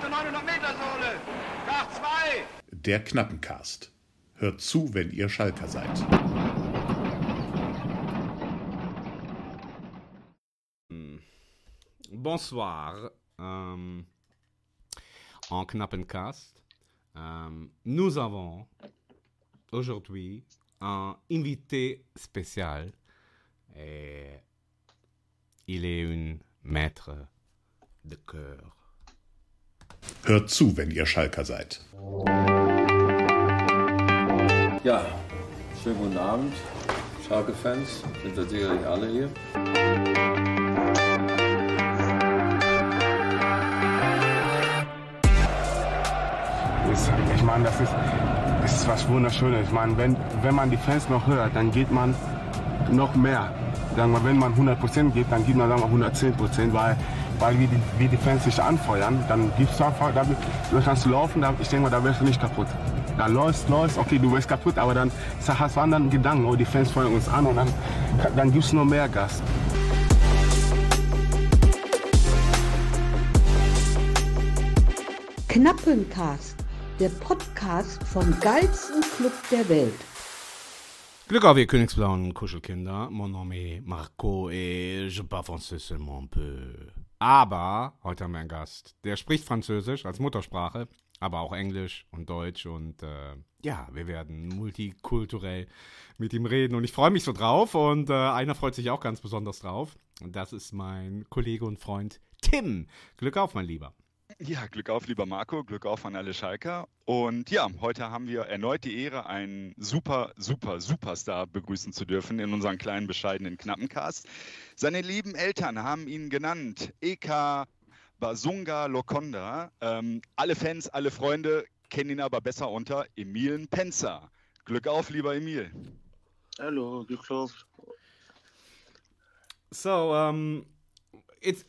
der 900-Meter-Sohle. Nach zwei. Der Knappencast. Hört zu, wenn ihr Schalker seid. Bonsoir. Euh, en Knappencast, euh, nous avons aujourd'hui un invité spécial. Et il est un maître de cœur. Hört zu, wenn ihr Schalker seid. Ja, schönen guten Abend, Schalke-Fans. Sind wir sicherlich alle hier. ich meine, das ist, ist was Wunderschönes. Ich meine, wenn, wenn man die Fans noch hört, dann geht man noch mehr. Sagen wir, wenn man 100% gibt, dann gibt man sagen wir, 110%, weil, weil wie, die, wie die Fans sich anfeuern, dann gibst du einfach, da, da kannst du laufen, da, ich denke mal, da wirst du nicht kaputt. Da läufst, läufst, okay, du wirst kaputt, aber dann hast du anderen Gedanken, oh, die Fans feuern uns an und dann, dann gibst du noch mehr Gas. Knappencast, der Podcast vom geilsten Club der Welt. Glück auf, ihr Königsblauen Kuschelkinder. Mon nom est Marco et je parle français seulement un peu. Aber heute haben wir einen Gast, der spricht Französisch als Muttersprache, aber auch Englisch und Deutsch und äh, ja, wir werden multikulturell mit ihm reden und ich freue mich so drauf und äh, einer freut sich auch ganz besonders drauf und das ist mein Kollege und Freund Tim. Glück auf, mein Lieber. Ja, Glück auf, lieber Marco, Glück auf an alle Schalker. Und ja, heute haben wir erneut die Ehre, einen super, super, Superstar begrüßen zu dürfen in unserem kleinen, bescheidenen Knappencast. Seine lieben Eltern haben ihn genannt Eka Basunga Lokonda. Ähm, alle Fans, alle Freunde kennen ihn aber besser unter Emil Penzer. Glück auf, lieber Emil. Hallo, Glück auf. So, um, it's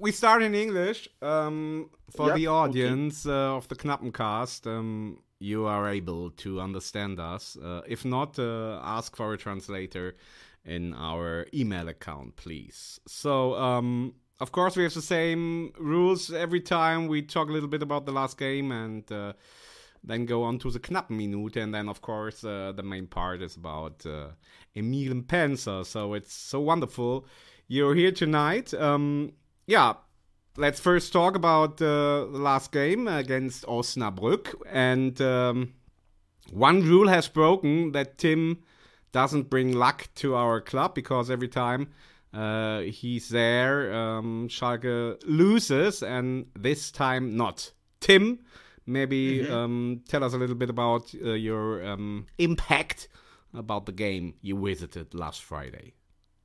we start in English um, for Yep, the audience uh, of the Knappencast. Um, you are able to understand us. Uh, if not, uh, ask for a translator in our email account, please. So, um, of course, we have the same rules every time we talk a little bit about the last game and uh, then go on to the Knappenminute. And then, of course, uh, the main part is about uh, Emile Mpenza. So it's so wonderful you're here tonight. Um, yeah, let's first talk about uh, the last game against Osnabrück. And um, one rule has broken that Tim doesn't bring luck to our club because every time uh, he's there, um, Schalke loses, and this time not. Tim, maybe um, tell us a little bit about uh, your um, impact about the game you visited last Friday.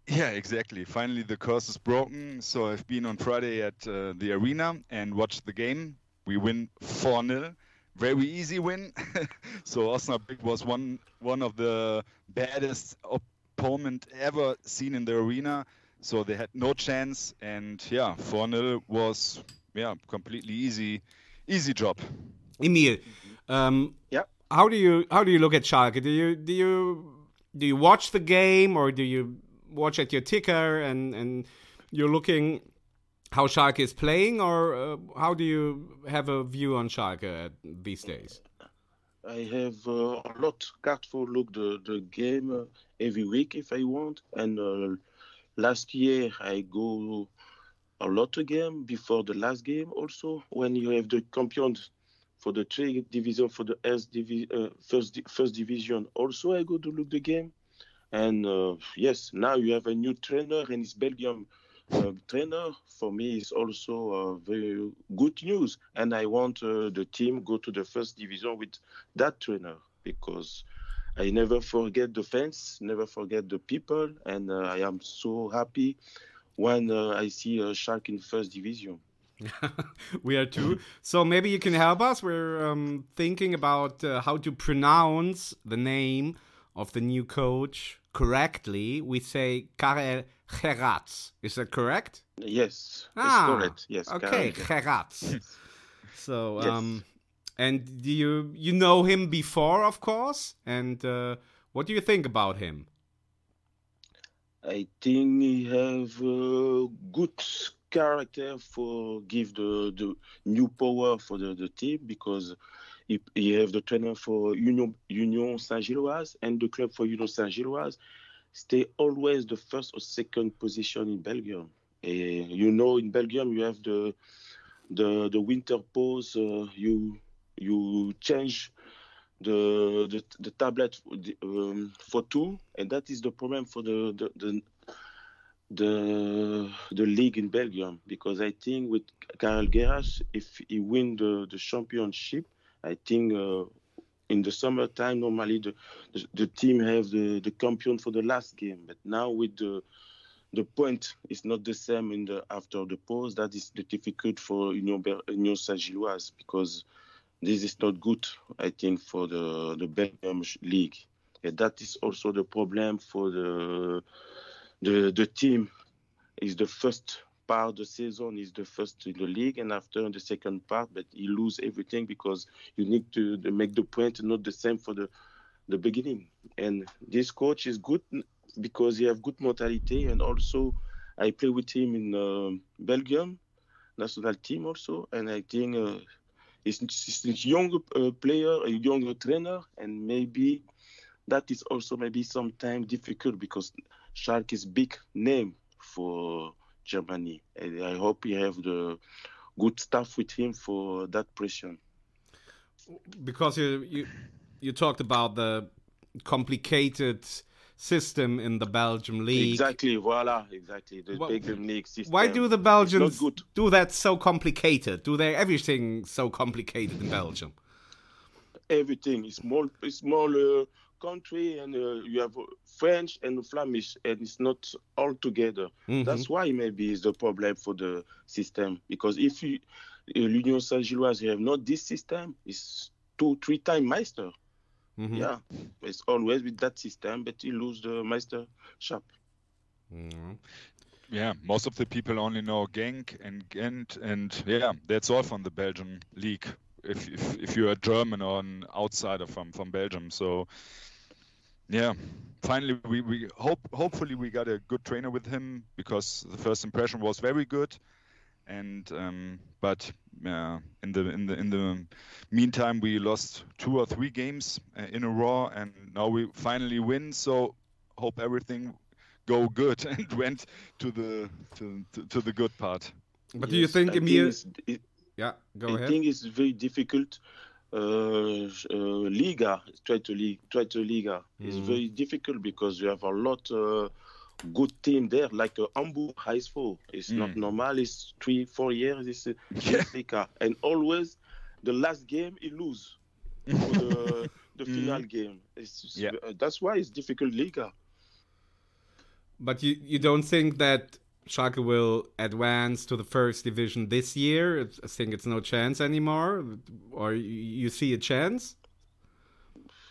Yeah, exactly. Finally, the curse is broken. So I've been on Friday at uh, the arena and watched the game. We win 4 0. Very easy win. so Osnabrück was one one of the baddest opponent ever seen in the arena. So they had no chance. And yeah, 4 0 was yeah completely easy easy job. Emil, um, Yeah. how do you how do you look at Schalke? Do you do you do you watch the game or do you watch at your ticker and and you're looking how Schalke is playing or uh, how do you have a view on Schalke these days? I have uh, a lot careful look the, the game uh, every week if I want. And uh, last year I go a lot game before the last game also when you have the champions for the three division for the S divi- uh, first di- first division also I go to look the game. And uh, yes, now you have a new trainer and it's Belgium uh, trainer. For me, it's also uh, very good news. And I want uh, the team go to the first division with that trainer because I never forget the fans, never forget the people, and uh, I am so happy when I see a Shark in first division. we are too. So maybe you can help us. We're um, thinking about uh, how to pronounce the name of the new coach correctly. We say Karel Geraerts. Is that correct? Yes, Ah, correct. Yes, Okay. Geraerts. so, Yes. um, and do you you know him before, of course? And uh, what do you think about him? I think he have uh, good character for give the, the new power for the, the team because he, he have the trainer for Union Union Saint-Gilloise and the club for Union Saint-Gilloise stay always the first or second position in Belgium. And you know, in Belgium you have the the the winter pause. Uh, you you change the the, the tablet um, for two, and that is the problem for the the, the the the league in Belgium because I think with Karel Geraerts, if he win the, the championship, I think uh, in the summertime normally the, the, the team have the, the champion for the last game. But now with the the point is not the same in the after the pause. That is the difficult for Union, Union Saint-Gilloise because this is not good. I think for the the Belgium league. And that is also the problem for the the the team is the first part of the season is the first in the league and after the second part but he lose everything because you need to, make the point not the same for the the beginning. And this coach is good because he have good mentality and also i play with him in uh, belgium national team also and i think uh, he's, he's a young uh, player a young trainer and maybe that is also maybe sometimes difficult because Shark is big name for Germany. And I hope he have the good staff with him for that pressure. Because you you you talked about the complicated system in the Belgium league. Exactly, voila, exactly. The well, Belgium league system. Why do the Belgians do that so complicated? Do they everything so complicated in Belgium? Everything is small, small uh, country, and uh, you have French and Flemish, and it's not all together. Mm-hmm. That's why maybe it's the problem for the system. Because if you l'Union Saint-Gilloise you have not this system, it's two, three time Meister. Mm-hmm. Yeah, it's always with that system, but you lose the Meister shop. Mm-hmm. Yeah, most of the people only know Genk and Ghent, and yeah, that's all from the Belgian league. If if, if you're a German or an outsider from from Belgium, so yeah, finally we, we hope hopefully we got a good trainer with him because the first impression was very good, and um, but uh, in the in the in the meantime we lost two or three games uh, in a row, and now we finally win. So hope everything go good and went to the to to, to the good part. But yes, do you think Emil? Yeah, go I ahead. I think it's very difficult uh, uh, Liga, try to league, try to Liga mm. is very difficult because you have a lot uh, good team there, like uh, Hamburg HSV. It's mm. not normal. It's three, four years. It's uh, Liga, and always the last game he lose for the, the mm. final game. It's, yeah. Uh, that's why it's difficult Liga. But you you don't think that Schalke will advance to the first division this year. I think it's no chance anymore. Or you see a chance?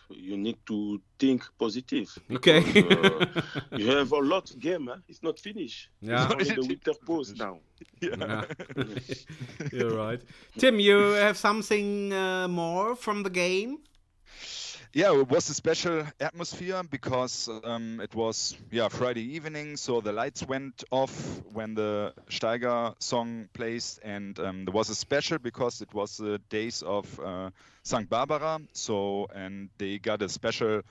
You need to think positive. Okay. uh, you have a lot of game. Huh? It's not finished. Yeah. It's only the winter pause now. Yeah. You're right. Tim, you have something uh, more from the game? Yeah, it was a special atmosphere because um, it was yeah Friday evening, so the lights went off when the Steiger song plays, and um, there was a special because it was the days of uh, St. Barbara, so and they got a special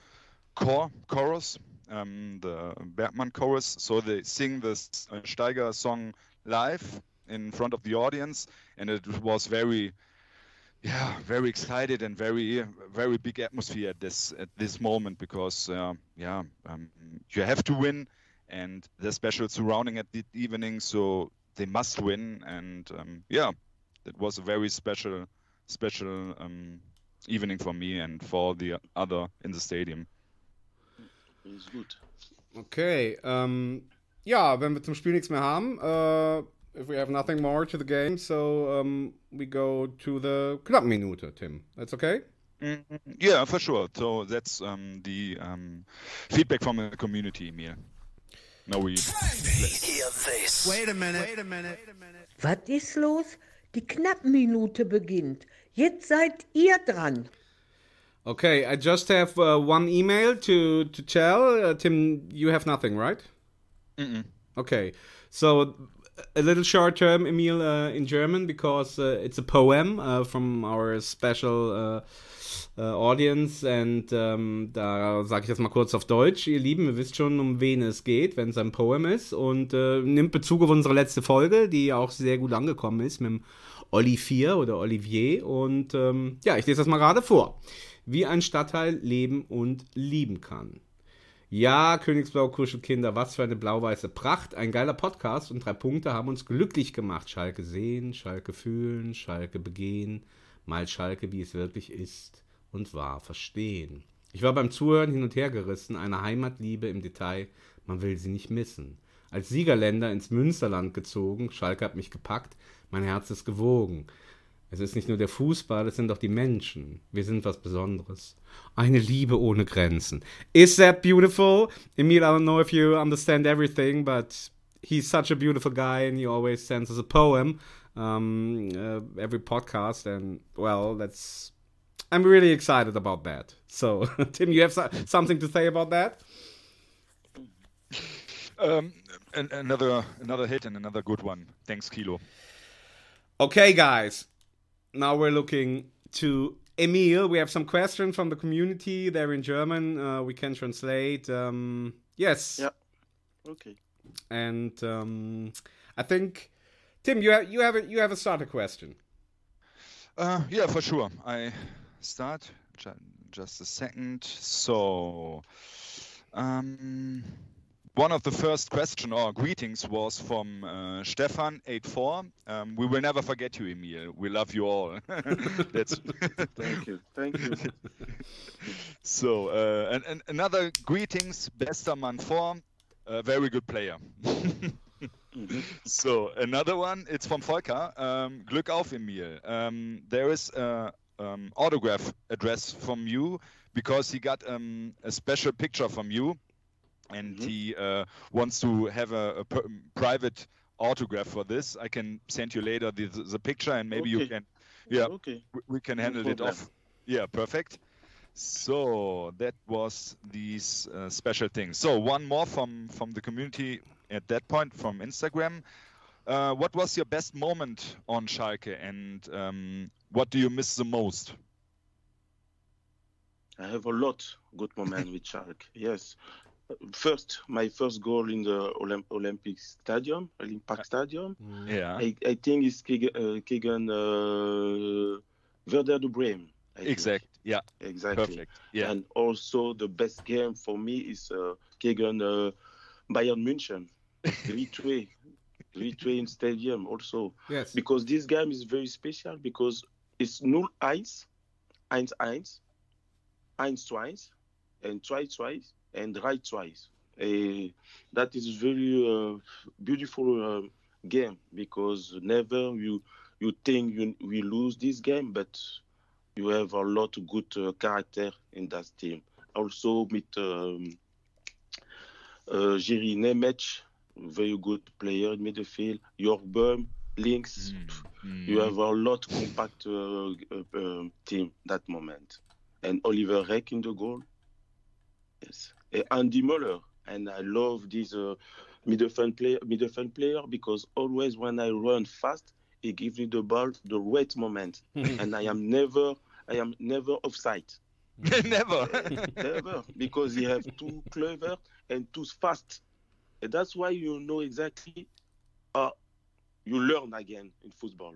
core chorus, um, the Bergmann chorus, so they sing this Steiger song live in front of the audience, and it was very yeah, very excited and very very big atmosphere at this at this moment because uh, yeah, um, you have to win, and the special surrounding at the evening, so they must win, and um, yeah, it was a very special special um, evening for me and for the other in the stadium. Ist gut. Okay, ja, wenn wir zum Spiel nichts mehr haben, äh, if we have nothing more to the game, so um, we go to the Knappenminute, Tim. That's okay? Mm, yeah, for sure. So that's um, the um, feedback from the community, Emil. No, we. Hear this. Wait a minute. Wait a minute. Was ist los? Die Knappenminute beginnt. Jetzt seid ihr dran. Okay, I just have uh, one email to to tell. Uh, Tim, you have nothing, right? Mm-mm. Okay, so a little short term, Emil, uh, in German because uh, it's a poem uh, from our special uh, uh, audience. And ähm, da sage ich das mal kurz auf Deutsch. Ihr Lieben, ihr wisst schon, um wen es geht, wenn es ein Poem ist. Und äh, nimmt Bezug auf unsere letzte Folge, die auch sehr gut angekommen ist mit dem Olivier oder Olivier. Und ähm, ja, ich lese das mal gerade vor. Wie ein Stadtteil leben und lieben kann. Ja, Königsblau Kuschelkinder, was für eine blau-weiße Pracht. Ein geiler Podcast und drei Punkte haben uns glücklich gemacht. Schalke sehen, Schalke fühlen, Schalke begehen, mal Schalke, wie es wirklich ist und war, verstehen. Ich war beim Zuhören hin und her gerissen, eine Heimatliebe im Detail, man will sie nicht missen. Als Siegerländer ins Münsterland gezogen, Schalke hat mich gepackt, mein Herz ist gewogen. Es ist nicht nur der Fußball, es sind auch die Menschen. Wir sind was Besonderes. Eine Liebe ohne Grenzen. Is that beautiful? Emil, I don't know if you understand everything, but he's such a beautiful guy and he always sends us a poem um, uh, every podcast. And, well, that's. I'm really excited about that. So, Tim, you have so something to say about that? Um, another another hit and another good one. Thanks, Kilo. Okay, guys now we're looking to Emil. We have some questions from the community. They're in German. Uh, we can translate. Um, yes. Yeah. Okay. And um, I think Tim, you have you have a, you have a starter question. Uh, yeah, for sure. I start just a second. So. Um, one of the first question or greetings was from uh, Stefan 84. Um, we will never forget you, Emil. We love you all. That's thank you, thank you. so uh, and, and another greetings, Bester Man 4, a very good player. mm-hmm. So another one, it's from Volker. Um, Glück auf, Emil. Um, there is a um, autograph address from you because he got um, a special picture from you and mm-hmm. he uh, wants to have a, a p- private autograph for this. I can send you later the, the picture, and maybe okay. you can, yeah, okay. we can handle no it off. Yeah, perfect. So that was these uh, special things. So one more from from the community at that point from Instagram. Uh, what was your best moment on Schalke, and um, what do you miss the most? I have a lot good moment with Schalke. Yes, first my first goal in the Olymp- Olympic Stadium, Olympic Stadium. Yeah, I, I think it's Kegan uh, Werder de Bremen. Exactly. Yeah. Exactly. Perfect. Yeah. And also the best game for me is uh, Kegan uh, Bayern München. 3-2. 3-2 in stadium also. Yes. Because this game is very special because it's 0-1, 1-1, 1-2, and twice twice and right twice. Uh, that is very uh, beautiful uh, game because never you you think you we lose this game, but you have a lot of good uh, character in that team. Also with um, uh, Jiri Nemec, very good player in midfield. York links. Mm. You have a lot compact uh, uh, team that moment, and Oliver Reck in the goal. Yes. Andy Möller. And I love this uh, midfield player, midfield player because always when I run fast, he gives me the ball the right moment, and I am never, I am never offside. never, never, because he have too clever and too fast, and that's why you know exactly. Uh, you learn again in football,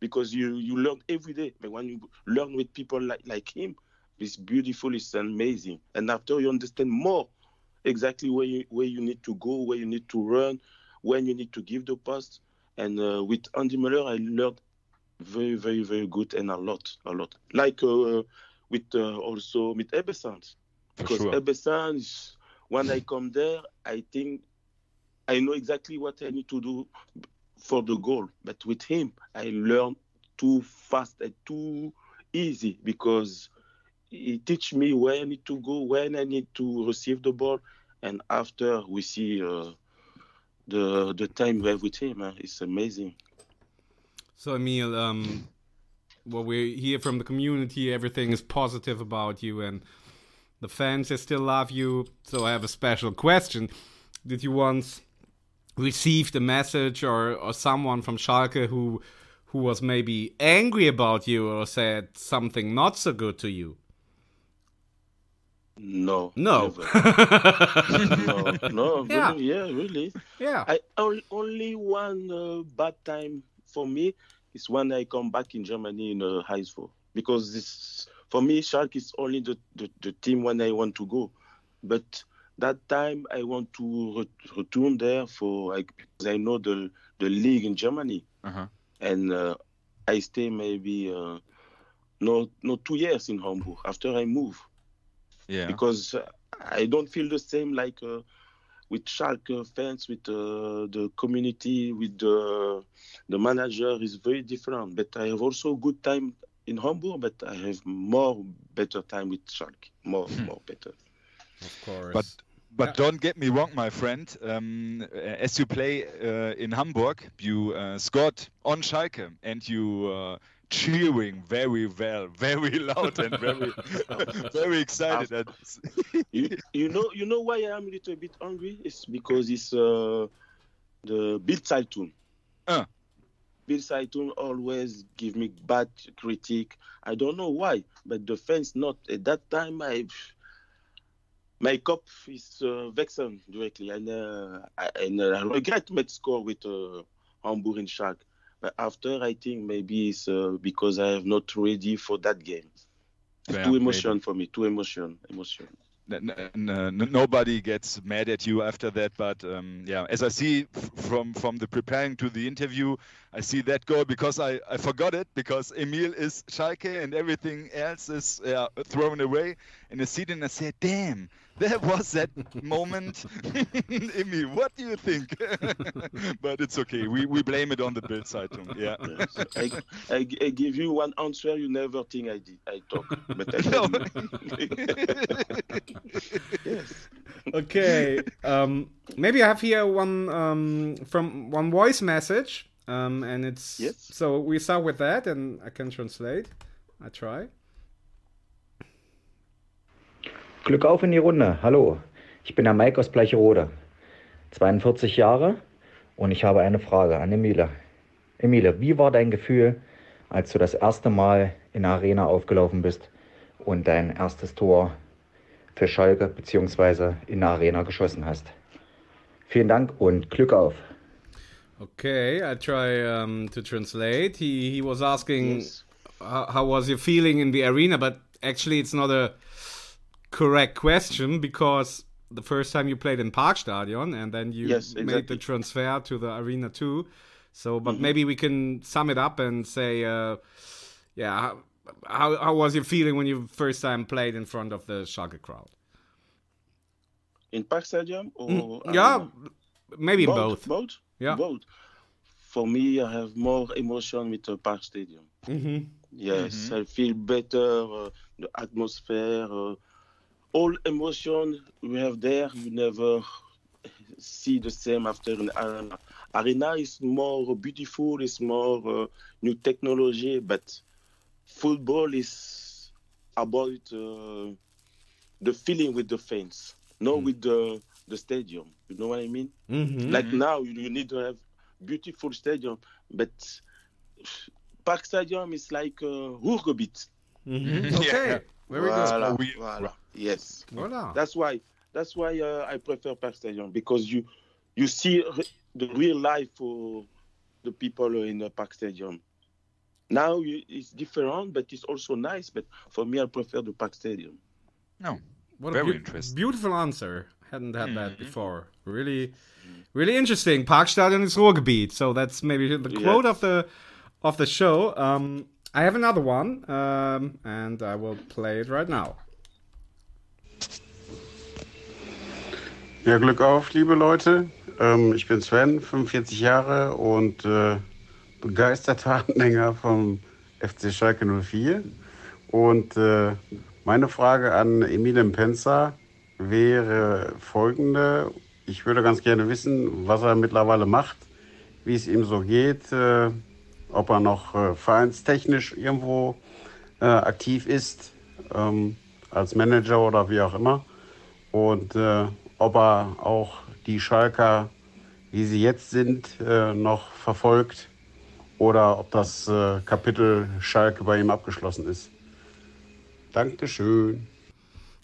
because you you learn every day. But when you learn with people like like him, it's beautiful, it's amazing. And after you understand more exactly where you where you need to go, where you need to run, when you need to give the pass. And uh, with Andy Möller, I learned very, very, very good and a lot, a lot. Like uh, with uh, also with Ebbe Sand, because sure. Ebbe Sand, when I come there, I think I know exactly what I need to do for the goal. But with him, I learn too fast and too easy because he teach me where I need to go, when I need to receive the ball, and after we see uh, the the time we have with him, uh, it's amazing. So Emil, um, what we hear from the community, everything is positive about you, and the fans they still love you. So I have a special question: Did you once receive a message or, or someone from Schalke who who was maybe angry about you or said something not so good to you? No. No. no, no, Yeah. really, yeah, really. Yeah. I on- only one uh, bad time for me is when I come back in Germany in uh, HSV because this for me Schalke is only the, the, the team when I want to go, but that time I want to re- return there for like because I know the the league in Germany Uh-huh. and uh, I stay maybe uh, no no two years in Hamburg after I move Yeah. because uh, I don't feel the same like uh, with Schalke fans, with uh, the community, with the the manager is very different. But I have also good time in Hamburg, but I have more better time with Schalke, more more better. Of course. But but don't get me wrong, my friend. Um, as you play uh, in Hamburg, you uh, scored on Schalke, and you uh, cheering very well, very loud, and very very excited. And you, you know you know why I am a little bit angry? It's because it's uh, the Bild Zeitung. Uh. Bild Zeitung always give me bad critique. I don't know why, but the fans not. At that time, I my cup is uh, vexen directly, and uh, I, and uh, I regret my score with uh, Hamburg and Schalke. But after, I think maybe it's uh, because I am not ready for that game. Yeah, too maybe. emotion for me. Too emotion. Emotion. nobody gets mad at you after that but um, yeah as i see from from the preparing to the interview i see that goal because i i forgot it because emil is schalke and everything else is yeah, thrown away and i see it and i say damn there was that moment emil what do you think but it's okay we we blame it on the Bild Zeitung. yeah Yes. I, I, I give you one answer you never think I did. I talk, but I No. yes. okay. Um, maybe I have here one um, from one voice message, um, and it's Yes. so we start with that, and I can translate. I try. Glück auf in die Runde. Hallo, ich bin der Mike aus Bleicherode, 42 Jahre und ich habe eine Frage an Emile. Emile, wie war dein Gefühl, als du das erste Mal in der Arena aufgelaufen bist und dein erstes Tor für Schalke bzw. in der Arena geschossen hast? Vielen Dank und Glück auf. Okay, I try um, to translate. He he was asking Yes. how, how was your feeling in the arena, but actually it's not a correct question because the first time you played in Park Parkstadion and then you Yes, made the transfer to the arena too. So, but Mm-hmm. maybe we can sum it up and say, uh, yeah, how, how how was your feeling when you first time played in front of the Schalke crowd? In Park Stadium or Mm, yeah, Arena? maybe in both. Both. Yeah. Both. For me, I have more emotion with the Park Stadium. hmm Yes, I feel better. Uh, the atmosphere, uh, all emotion we have there, you never see the same after an arena. Arena is more beautiful, it's more uh, new technology, but football is about uh, the feeling with the fans, not with the the stadium. You know what I mean? hmm Like now, you, you need to have beautiful stadium, but Park Stadium is like uh, Ruhrgebiet. hmm Okay, very good. Voilà, We- voilà. Yes, Voilà. that's why. That's why uh, I prefer Park Stadium because you you see re- the real life for the people in the Park Stadium. Now you, it's different, but it's also nice. But for me, I prefer the Park Stadium. no What Very a beau- interesting. beautiful answer. Hadn't had that before. Really, really interesting. Parkstadion is Ruhrgebiet, so that's maybe the quote of the of the show. Um, I have another one, um, and I will play it right now. Ja, Glück auf, liebe Leute. Ähm, ich bin Sven, 45 Jahre und äh, begeisterter Anhänger vom FC Schalke 04. Und äh, meine Frage an Emilien Penzer wäre folgende. Ich würde ganz gerne wissen, was er mittlerweile macht, wie es ihm so geht, äh, ob er noch äh, vereinstechnisch irgendwo äh, aktiv ist, ähm, als Manager oder wie auch immer und äh, ob er auch die Schalker wie sie jetzt sind, äh, noch verfolgt oder ob das äh, Kapitel Schalke bei ihm abgeschlossen ist. Dankeschön.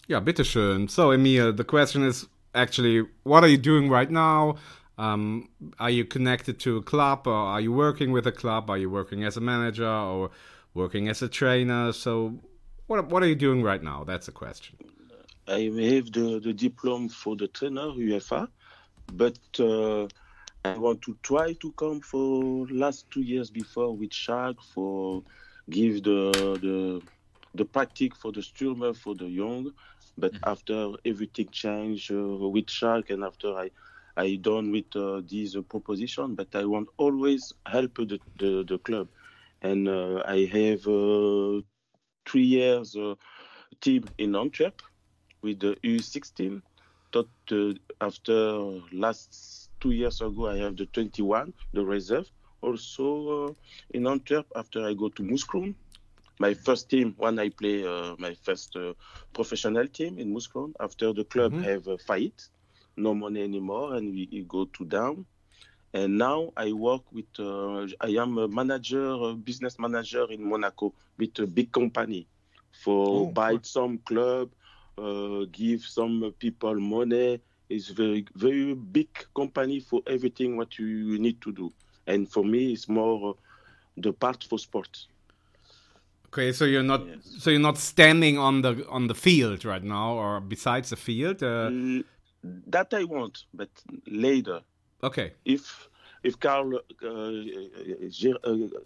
Yeah, bitteschön. So, Emil, the question is actually, what are you doing right now? Um, are you connected to a club or are you working with a club? Are you working as a manager or working as a trainer? So, what, what are you doing right now? That's the question. I have the, the diploma for the trainer, UEFA, but uh, I want to try to come for last two years before with Shark for give the the the practice for the Sturmer for the young. But mm-hmm. after everything changed uh, with Shark and after I I done with uh, this uh, proposition, but I want always help the the, the club, and uh, I have uh, three years uh, team in Antwerp with the U16. But after last two years ago, I have the 21, the reserve. Also uh, in Antwerp, after I go to Mouscron, my first team when I play uh, my first uh, professional team in Mouscron. After the club mm-hmm. have a fight, no money anymore, and we, we, go to down. And now I work with. Uh, I am a manager, a business manager in Monaco with a big company for oh, buy cool. some club, uh, give some people money, It's very very big company for everything what you need to do and for me it's more uh, the part for sport okay so you're not yes. so you're not standing on the on the field right now or besides the field uh... that i want but later okay if if carl uh, uh, uh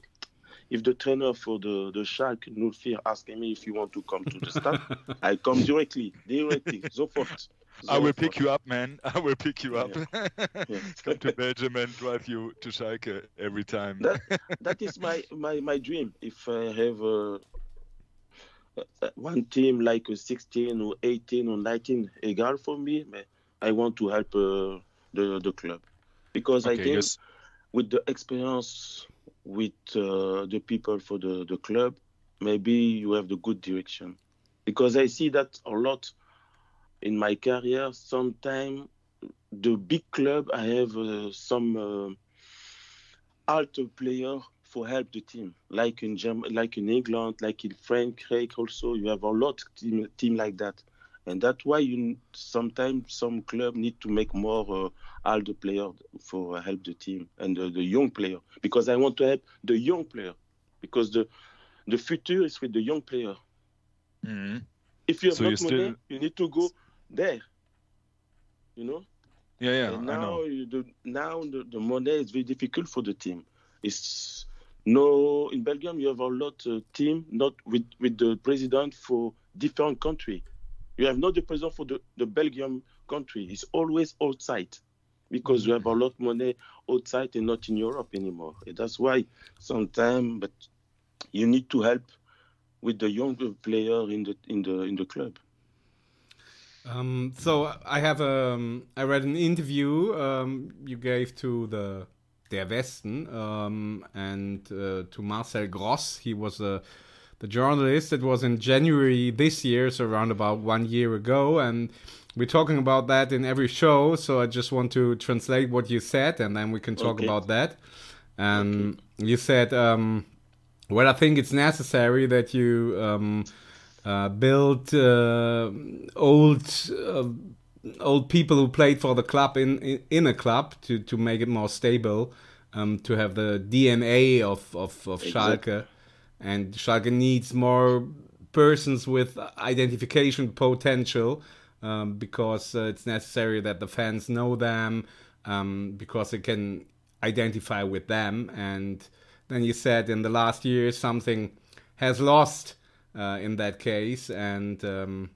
if the trainer for the the Schalke Nulfir asking me if you want to come to the staff, I come directly, directly, sofort. I will pick you up, man. I will pick you up. Yeah. Yeah. Come to Belgium and drive you to Schalke every time. that, that is my, my, my dream. If I have uh, one team like a 16 or 18 or 19, egal for me, I want to help uh, the, the club. Because okay, I think yes. with the experience with uh, the people for the, the club, maybe you have the good direction. Because I see that a lot in my career, sometimes the big club, I have uh, some uh, alto player for help the team, like in Germany, like in England, like in France, also. You have a lot team team like that, and that's why you sometimes some club need to make more uh, alto player for help the team and uh, the young player because I want to help the young player because the the future is with the young player. Mm-hmm. If you have so not money, still... you need to go there. You know. Yeah, yeah. And now, the, now the, the money is very difficult for the team. It's no in Belgium you have a lot of team not with with the president for different country. You have not the president for the, the Belgium country. It's always outside because you have a lot of money outside and not in Europe anymore. And that's why sometimes, but you need to help with the younger player in the in the in the club. Um, so I have um, I read an interview um, you gave to the Der Westen um, and uh, to Marcel Gross. He was a the journalist. It was in January this year, so around about one year ago, and we're talking about that in every show. So I just want to translate what you said, and then we can talk okay. about that. And okay. you said, um, well, I think it's necessary that you um, uh, build uh, old uh, old people who played for the club in, in, in a club to to make it more stable, um, to have the DNA of of, of exactly. Schalke, and Schalke needs more persons with identification potential. Um, because uh, it's necessary that the fans know them, um, because they can identify with them. And then you said in the last year something has lost uh, in that case, and um,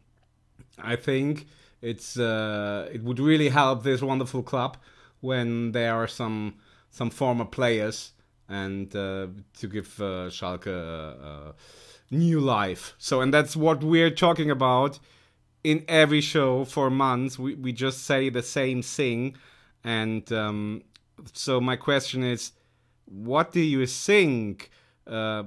I think it's uh, it would really help this wonderful club when there are some some former players and uh, to give uh, Schalke new life. So, and that's what we're talking about in every show for months. We we just say the same thing, and um, so my question is, what do you think? Uh,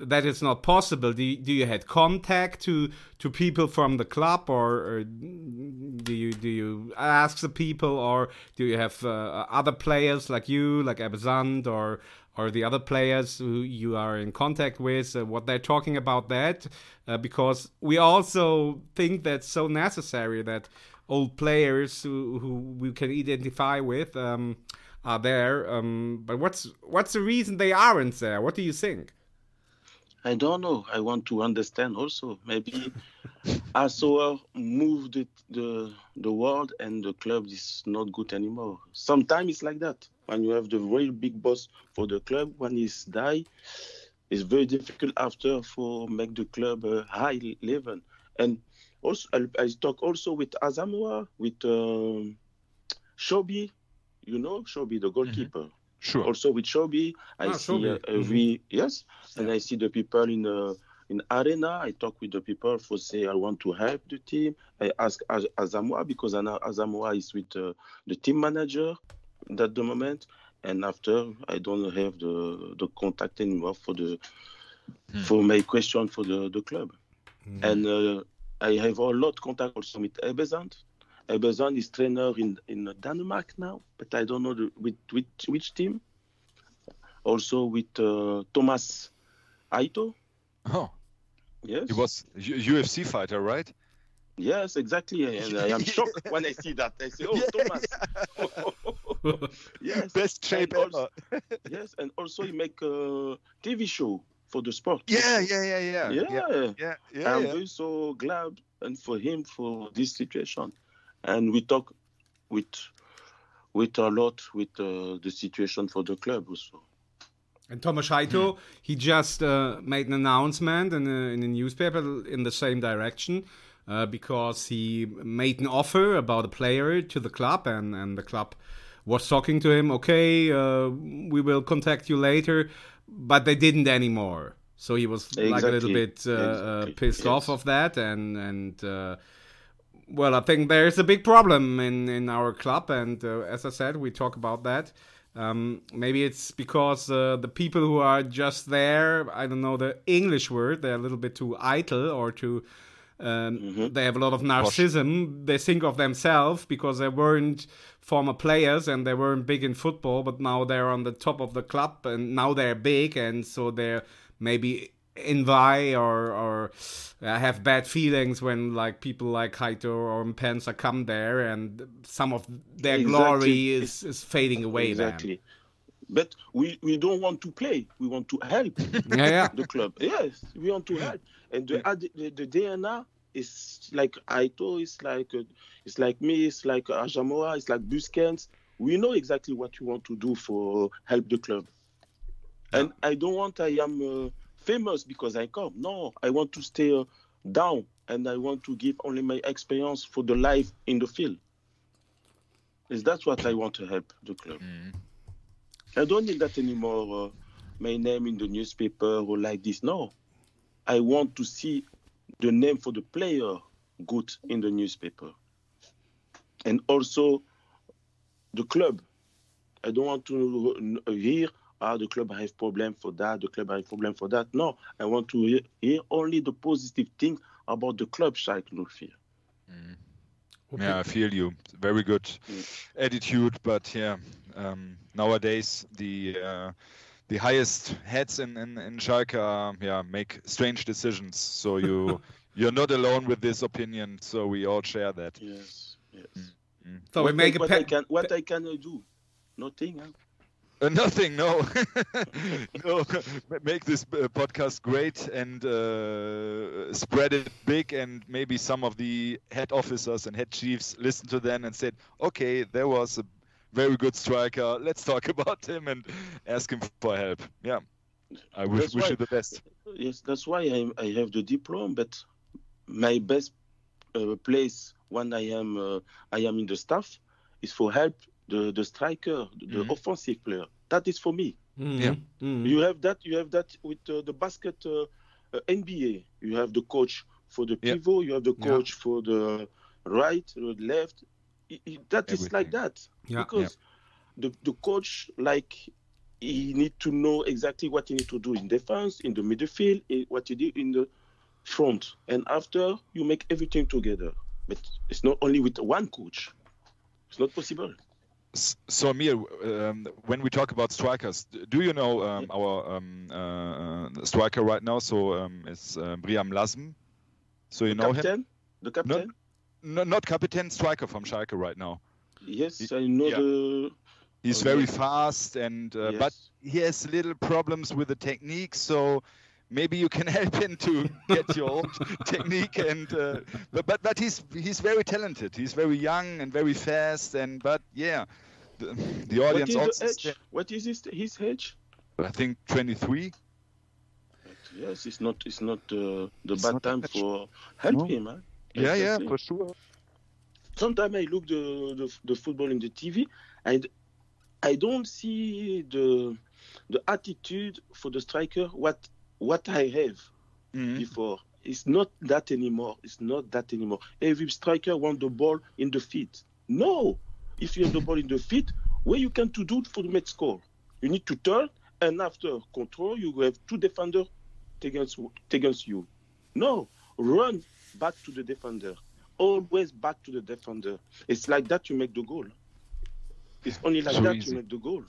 that is not possible. Do you, do you had contact to to people from the club, or, or do you do you ask the people, or do you have uh, other players like you, like Ebbe Sand, or or the other players who you are in contact with, uh, what they're talking about that? Uh, because we also think that's so necessary that old players who, who we can identify with um, are there. Um, but what's what's the reason they aren't there? What do you think? I don't know. I want to understand also. Maybe Asamoah moved the, the the world and the club is not good anymore. Sometimes it's like that. When you have the real big boss for the club, when he's die, it's very difficult after for make the club a high level. And also, I, I talk also with Asamoah, with um, Shobi. You know Shobi, the goalkeeper. Mm-hmm. Sure. Also with Shobi, I Ah, see Shobi. uh, every yes, and I see the people in uh, in arena. I talk with the people for say I want to help the team. I ask Az- Asamoah because Asamoah is with uh, the team manager at the moment, and after I don't have the the contact anymore for the for my question for the the club, and uh, I have a lot contact also with Ebbe Sand. Ebbe Sand is trainer in in Denmark now, but I don't know the, with which which team. Also with uh, Thomas Hajto. Oh, Yes. he was U- UFC fighter, right? Yes, exactly. And I am shocked when I see that. I say, oh, Thomas. yes. Best shape And also- ever. yes, and also he make a TV show for the sport. Yeah, yeah, yeah, yeah, Yeah. yeah, yeah, yeah. I'm yeah. very so glad and for him for this situation. And we talk with with a lot with uh, the situation for the club also. And Thomas Hajto, he just uh, made an announcement in a, in a newspaper in the same direction uh, because he made an offer about a player to the club, and, and the club was talking to him, okay, uh, we will contact you later, but they didn't anymore. So he was like a little bit uh, uh, Exactly. pissed Yes. off of that, and and uh, well, I think there's a big problem in in our club, and uh, as I said, we talk about that. Um, maybe it's because uh, the people who are just there, I don't know the English word, they're a little bit too idle or too. Um, They have a lot of narcissism. They think of themselves because they weren't former players and they weren't big in football, but now they're on the top of the club and now they're big, and so they're maybe envy or or uh, have bad feelings when like people like Hajto or Mpenza come there and some of their Exactly. glory is, is fading away then. exactly. But we, we don't want to play. We want to help Yeah, yeah. the club. Yes, we want to help. And the the, the DNA is like Hajto, it's like uh, it's like me, it's like Asamoah, it's like Busquets. We know exactly what we want to do for help the club. And I don't want I am uh, famous because I come. No, I want to stay uh, down and I want to give only my experience for the life in the field. Is that what I want to help the club? I don't need that anymore. Uh, my name in the newspaper or like this. No, I want to see the name for the player good in the newspaper, and also the club. I don't want to uh, hear ah the club have problem for that, the club have problem for that. No, I want to hear, hear only the positive thing about the club, Shaikh Lufir. Yeah, I feel you. Very good attitude, but yeah, um, nowadays the uh, the highest heads in in, in Schalke uh, yeah make strange decisions. So you you're not alone with this opinion. So we all share that. Yes, yes. So what we make I, a what I pe- can what I can do, nothing. Huh? Uh, nothing, no. no. Make this uh, podcast great and uh, spread it big, and maybe some of the head officers and head chiefs listened to them and said, "Okay, there was a very good striker. Let's talk about him and ask him for help." Yeah, I wish, That's wish why- you the best. Yes, that's why I, I have the diploma. But my best uh, place when I am uh, I am in the staff is for help the the striker, the Mhm. offensive player. That is for me. Mhm. Yeah. Mhm. You have that. You have that with uh, the basket uh, uh, NBA. You have the coach for the Yeah. pivot. You have the Yeah. coach for the right, left. I- I- That is like that Yeah. because the the coach like he need to know exactly what he need to do in defense, in the midfield, in what he do in the front, and after you make everything together. But it's not only with one coach. It's not possible. So, Emil, um, when we talk about strikers, do you know um, our um, uh, striker right now? So um, it's uh, Bryan Lasme. So you the know captain? him? The captain? No, not captain, striker from Schalke right now. Yes, I know yeah. the. He's Oh, very yes. fast, and uh, but he has little problems with the technique. So maybe you can help him to get your own technique. And uh, but, but but he's he's very talented. He's very young and very fast. And but yeah, the, the audience is also. the age? What is his, his age? I think 23. Yes, it's not. It's not uh, the It's bad not time for help No. him. Huh? Yeah, yeah, for sure. sometimes I look the, the the football in the TV and I don't see the the attitude for the striker what what I have Mhm. before. It's not that anymore. It's not that anymore. Every striker want the ball in the feet. No, if you have the ball in the feet, what you can to do for the match score? You need to turn and after control, you have two defenders against against you. No, run back to the defender. Always back to the defender. It's like that you make the goal. It's only like So that easy. you make the goal.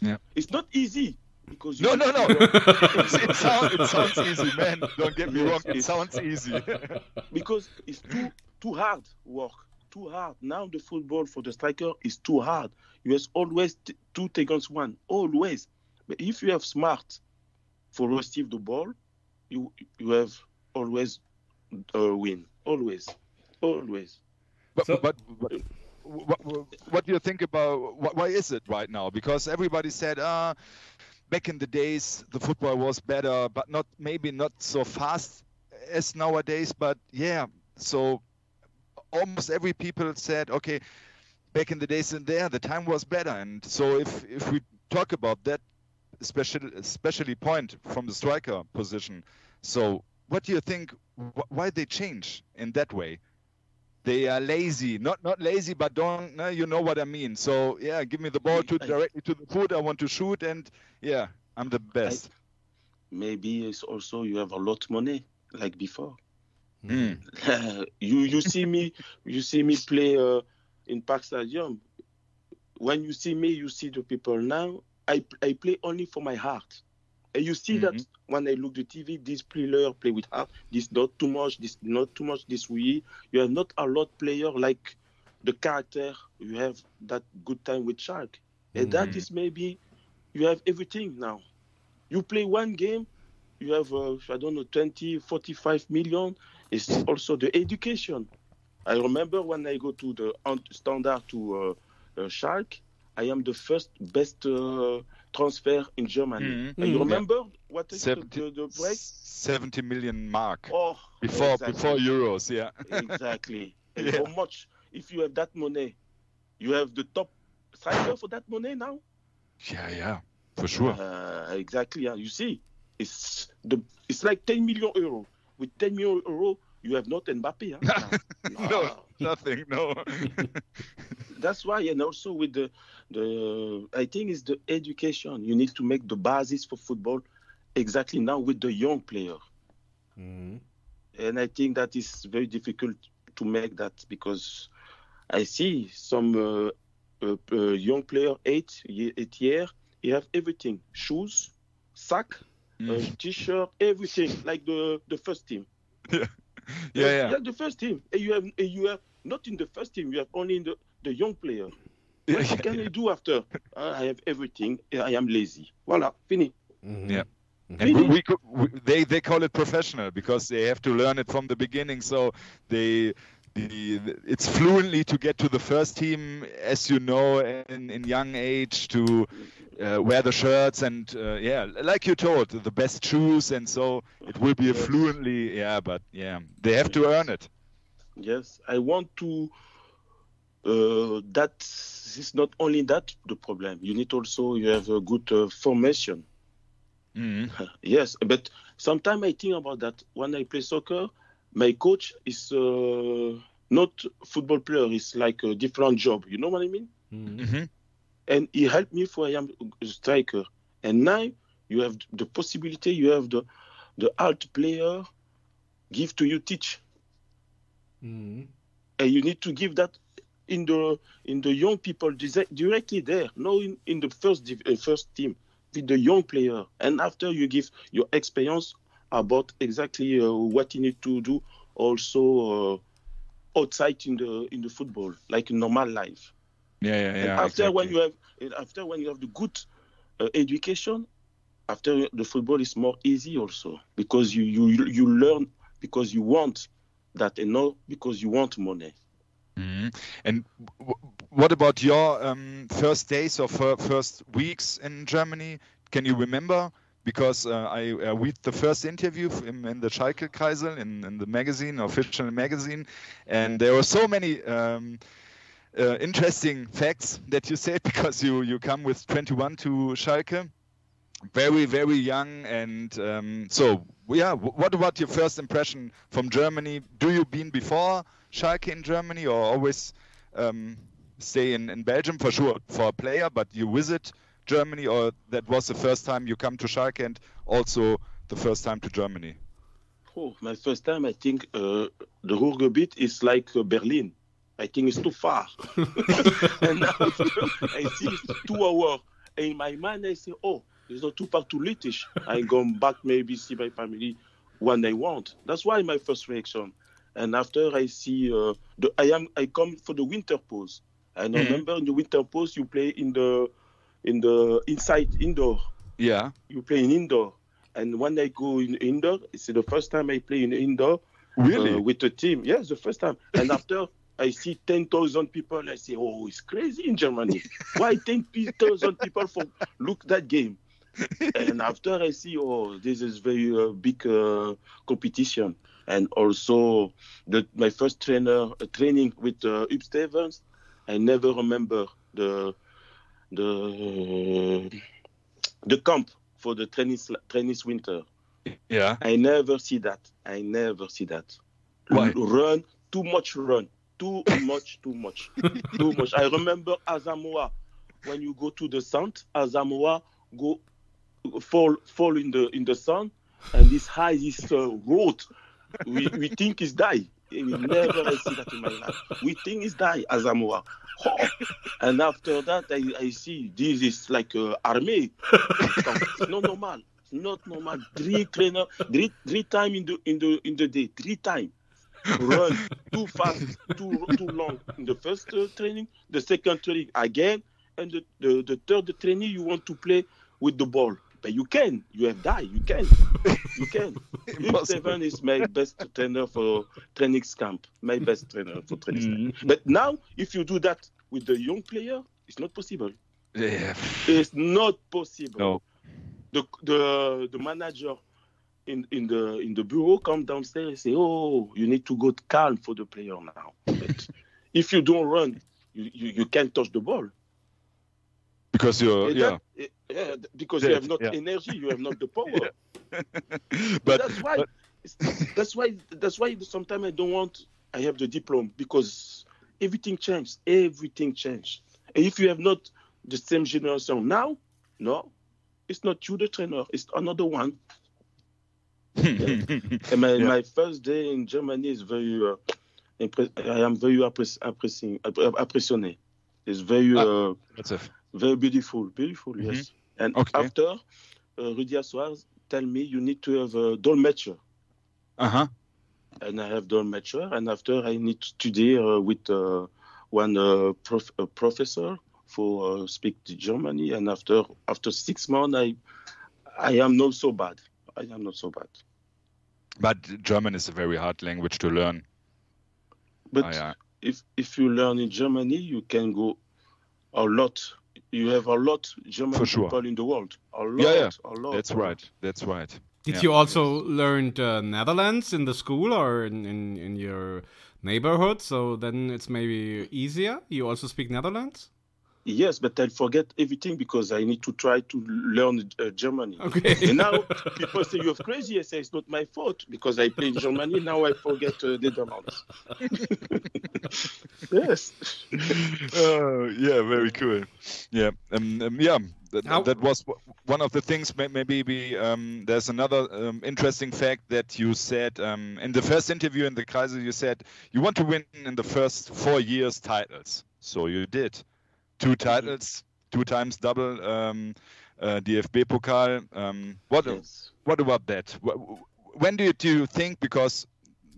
Yeah. It's not easy because you No, no, no. need it, sound, it sounds easy, man. Don't get me Yes, wrong. It sounds easy. because it's too too hard work. Too hard. Now the football for the striker is too hard. You have always t- two against one. Always. But if you have smart for receive the ball, you you have always uh, win. Always. Always. But, So- but, but what, what do you think about wh- why is it right now? Because everybody said, ah, back in the days the football was better, but not maybe not so fast as nowadays. But yeah, so almost every people said, okay, back in the days and there the time was better. And so if if we talk about that special especially point from the striker position, so what do you think? Wh- why they change in that way? They are lazy not not lazy but don't no, you know what i mean so yeah give me the ball to directly to the foot i want to shoot and yeah i'm the best Maybe it's also you have a lot money like before. Mm. you you see me you see me play uh, in Park Stadium. When you see me, you see the people now. I I play only for my heart, and you see that when I look the TV, this player play with heart. This not too much. This not too much. This we you have not a lot player like the character. You have that good time with Shark, and that Mhm. is maybe you have everything now. You play one game, you have uh, I don't know 20, 45 million. It's also the education. I remember when I go to the standard to uh, uh, Schalke, I am the first best uh, transfer in Germany. Mhm. And you Mhm. remember what is the, 70, the, the break? 70 million mark Oh, before exactly. before euros yeah exactly. And Yeah. How much? If you have that money, you have the top striker for that money now. yeah yeah for sure Uh, exactly. yeah. You see, it's the it's like 10 million euro. With 10 million euro, you have not Mbappe. Huh? no nothing no That's why, and also with the the I think it's the education. You need to make the basis for football exactly now with the young player. Mhm. and I think that is very difficult to make that because I see some uh, uh, uh, young player eight ye- eight year he have everything shoes, sack, uh, Mm. t-shirt, everything like the the first team. yeah yeah like the first team. And you have you have not in the first team. You have only in the the young player. yeah, What can you do after? Uh, I have everything. I am lazy. Voilà, fini. Mhm. Yeah. and we, we, we they they call it professional because they have to learn it from the beginning so they the, it's fluently to get to the first team as you know in, in young age to uh, wear the shirts and uh, yeah like you told the best shoes and so it will be a fluently yeah but yeah they have to earn it Yes, I want to. Uh, that is not only that the problem. You need also you have a good uh, formation. Mhm. Yes, but sometimes I think about that. When I play soccer, my coach is uh, not football player. It's like a different job. You know what I mean? Mhm. Mhm. And he helped me for I am a striker. And now you have the possibility, you have the the alt player give to you teach. Mm-hmm. And you need to give that in the in the young people directly there, no in, in the first uh, first team with the young player. And after you give your experience about exactly uh, what you need to do also uh, outside in the in the football, like in normal life. Yeah, yeah, yeah. And after exactly. when you have after when you have the good uh, education, after the football is more easy also because you you you learn because you want that and not because you want money. Mm-hmm. And w- what about your um, first days or first weeks in Germany? Can you remember? Because uh, I uh, read the first interview in, in the Schalke Kreisel in, in, the magazine, official magazine, and there were so many um, uh, interesting facts that you said because you, you come with 21 to Schalke, very very young, and um, so yeah. What about your first impression from Germany? Do you been before Schalke in Germany or always um, stay in, in Belgium for sure for a player, but you visit Germany or that was the first time you come to Schalke and also the first time to Germany? Oh, my first time, I think uh, the Ruhrgebiet is like uh, Berlin. I think it's too far. and now I see it's two hours. In my mind, I say, oh, it's not too far to Lüttich. I go back maybe see my family when I want. That's why my first reaction. And after I see uh, the I am I come for the winter pause. And mm-hmm. remember in the winter pause you play in the in the inside indoor. Yeah. You play in indoor. And when I go in indoor, it's the first time I play in indoor. Really? Uh, with the team. Yes, the first time. And after I see 10,000 people, I say, oh, it's crazy in Germany. Why 10,000 people for look that game? and after I see, oh, this is very uh, big uh, competition. And also, the, my first trainer uh, training with uh, Stevens, I never remember the the the camp for the tennis tennis winter. Yeah. I never see that. I never see that. Why? Run too much run. Too much, too much, too much. I remember Asamoah when you go to the sun, Asamoah go fall fall in the in the sun, and this high is uh, road. We we think is die. We never see that in my life. We think he's die, Asamoah. Oh. And after that, I, I see this is like uh, army. it's not normal. It's not normal. Three trainer, three three time in the in the in the day, three time. Run too fast, too too long in the first uh, training. The second training again, and the, the the third training you want to play with the ball. But you can. You have died. You can. You can. Seven is my best trainer for training camp. My best trainer for training Mm-hmm. camp. But now, if you do that with the young player, it's not possible. Yeah. It's not possible. No. The the the manager in in the in the bureau come downstairs and say, "Oh, you need to go calm for the player now." But if you don't run, you, you, you can't touch the ball. Because you're And yeah. that- yeah, because Dead, you have not yeah. energy, you have not the power. but that's why but- that's why that's why sometimes I don't want I have the diploma because everything changed. Everything changed. And if you have not the same generation now, no, it's not you the trainer, it's another one. And my, Yeah. my first day in Germany is very uh, impre- I am very appreci- appreci- app- impressionné. It's very uh, That's it. Very beautiful, beautiful, yes. And. Okay. after, uh, Rudi Assauer tell me you need to have a dolmetscher. Uh huh. And I have dolmetscher. And after I need to study uh, with uh, one uh, prof- professor for uh, speak the Germany. And after after six months, I I am not so bad. I am not so bad. But German is a very hard language to learn. But yeah. if if you learn in Germany, you can go a lot. You have a lot German For sure. people in the world. A lot. Yeah, yeah. A lot. That's right. That's right. Did Yeah. you also learn uh, Netherlands in the school or in, in, in your neighborhood? So then it's maybe easier. You also speak Netherlands. Yes, but I forget everything because I need to try to learn uh, Germany. Okay. And now people say you're crazy. I say it's not my fault because I play in Germany. Now I forget uh, the Netherlands. yes. Oh, yeah, very cool. Yeah, um, um, yeah. That, How- that was one of the things. Maybe we, um, there's another um, interesting fact that you said um, in the first interview in the Kreisel. You said you want to win in the first four years titles. So you did two titles, two times double um, uh, DFB Pokal. Um, what Yes. what about that? When do you, do you think because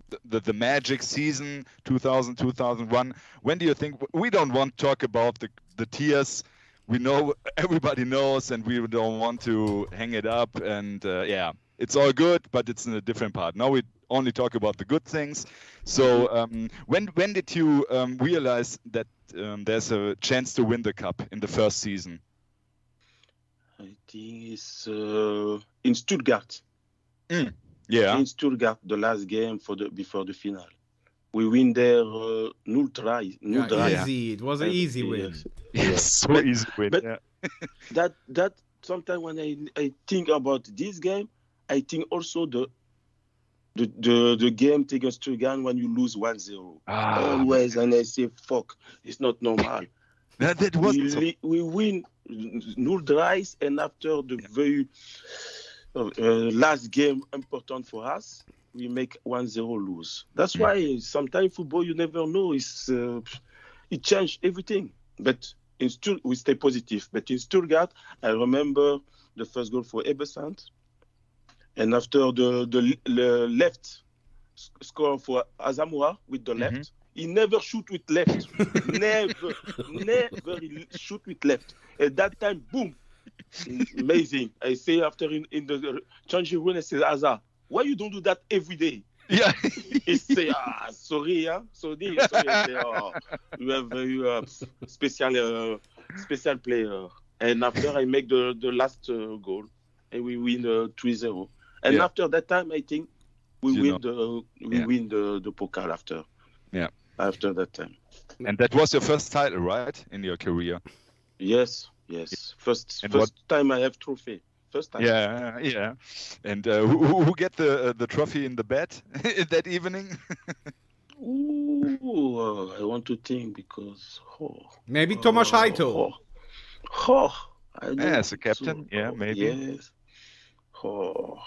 the, the, the magic season 2000 2001 when do you think we don't want to talk about the the tears we know everybody knows and we don't want to hang it up and uh, yeah it's all good but it's in a different part now we only talk about the good things so um, when when did you um, realize that um, there's a chance to win the cup in the first season I think it's uh, in Stuttgart. yeah In Stuttgart, the last game for the before the final. We win there uh, 0-3. Yeah, 0-3. easy. It was an easy win. Yes. yes so easy win but- yeah. that that sometimes when I, I think about this game, I think also the the the, the game against again when you lose 1-0. Ah. Always and I say fuck, it's not normal. that, that we, wasn't so we win null drives and after the very uh, uh, last game important for us, we make 1-0 lose. That's Mm. why sometimes football you never know. It's uh, it changed everything. But in Stutt- we stay positive. But in Stuttgart, I remember the first goal for Ebbe Sand. And after the, the, the left score for Asamoah with the left, he never shoot with left. never, never shoot with left. At that time, boom, amazing. I say after in, in the changing room, I say, Aza, why you don't do that every day? yeah He say, ah, sorry, huh? sorry, sorry. I say, oh, you have uh, special, uh, special player. And after I make the, the last uh, goal, and we win uh, 3-0. And Yeah. after that time, I think we You win the we Yeah. win the the pokal after. Yeah. After that time. And that was your first title, right, in your career? Yes, yes. First And first time I have trophy. First time. Yeah, yeah. And uh, who, who- who get the uh, the trophy in the bed that evening? Ooh, uh, I want to think because oh, Maybe Tomasz Hajto. oh, oh, I Yeah, as a captain, so. yeah, Oh, maybe. Yes. Oh.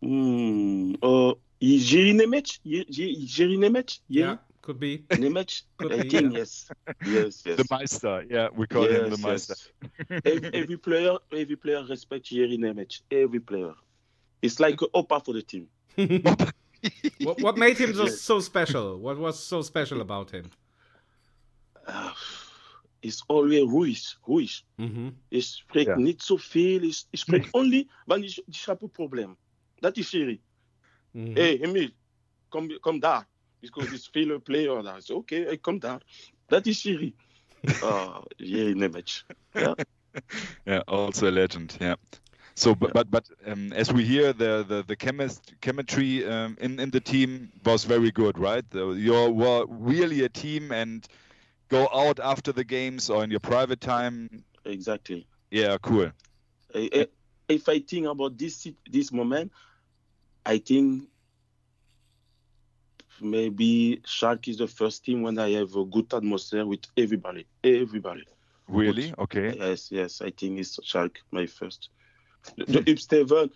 Hmm. Uh, Jiří Nemec? Ji- Ji- Jiří Nemec? Yeah, Yeah. could be. Nemec? Could I be, think yeah. yes. Yes, yes. the Meister, yeah, we call him the Yes, Meister. yes. every, every player, every player respects Jiří Nemec. Every player. It's like a Opa for the team. What, what made him so, Yes. so special? What was so special about him? Uh, it's always ruhig, ruhig. hmm Ich spreek Ja. niet zoveel. Ik, ik spreek only wanneer ik, ik heb een probleem. Dat is Siri. hmm Hey, Emile, kom, kom daar. Because it's veel player daar. Oké, ik kom daar. Dat is Siri. Ah, Jiří Nemec. Ja. Yeah, also a legend. Yeah. So, but but, but um, as we hear, the the the chemist chemistry um, in in the team was very good, right? You were really a team and go out after the games or in your private time. Exactly. Yeah, cool. I- I- If I think about this this moment, I think maybe Shark is the first team when I have a good atmosphere with everybody. Everybody. Really? Okay. Yes, yes. I think it's Shark, my first. The, Huub Steven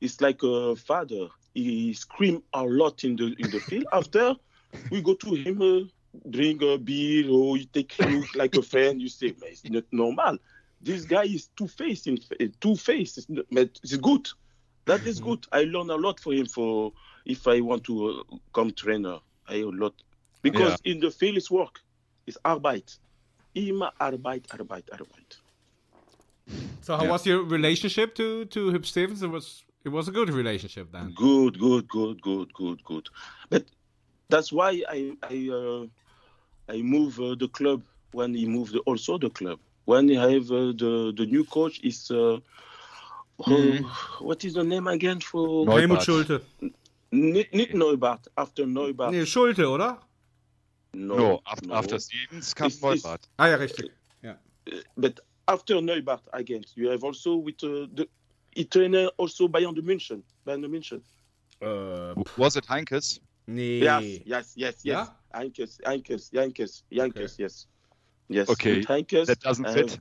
is like a father. He scream a lot in the in the field. After we go to him, uh, drink a beer, or he take you like a friend. You say, "Man, it's not normal. This guy is two faced. In two faced. It's, but it's good. That is good. I learn a lot for him. For if I want to uh, come trainer, I a lot because in the field it's work. It's arbeit. Immer arbeit, arbeit, arbeit. So how Yeah. was your relationship to to Huub Stevens? It was it was a good relationship then. Good, good, good, good, good, good. But that's why I I uh, I move uh, the club when he moved also the club. When I have uh, the the new coach is uh, uh, what is the name again for Neubarth. Helmut Schulte. Nicht, nicht Neubarth after Neubarth. Nee, Schulte, oder? No, No, after, no. after Stevens kam Ist- ist- Neubarth. Ah ja, richtig. Ja. but after Neubarth again, you have also with uh, the he trainer also Bayern de München. Bayern de München. Uh, Was it Heynckes? nee. Yes, yes, yes, yes. Yeah? Heynckes, Heynckes, Heynckes, Heynckes, yes. Yes. Okay, With Heynckes, That doesn't fit. have-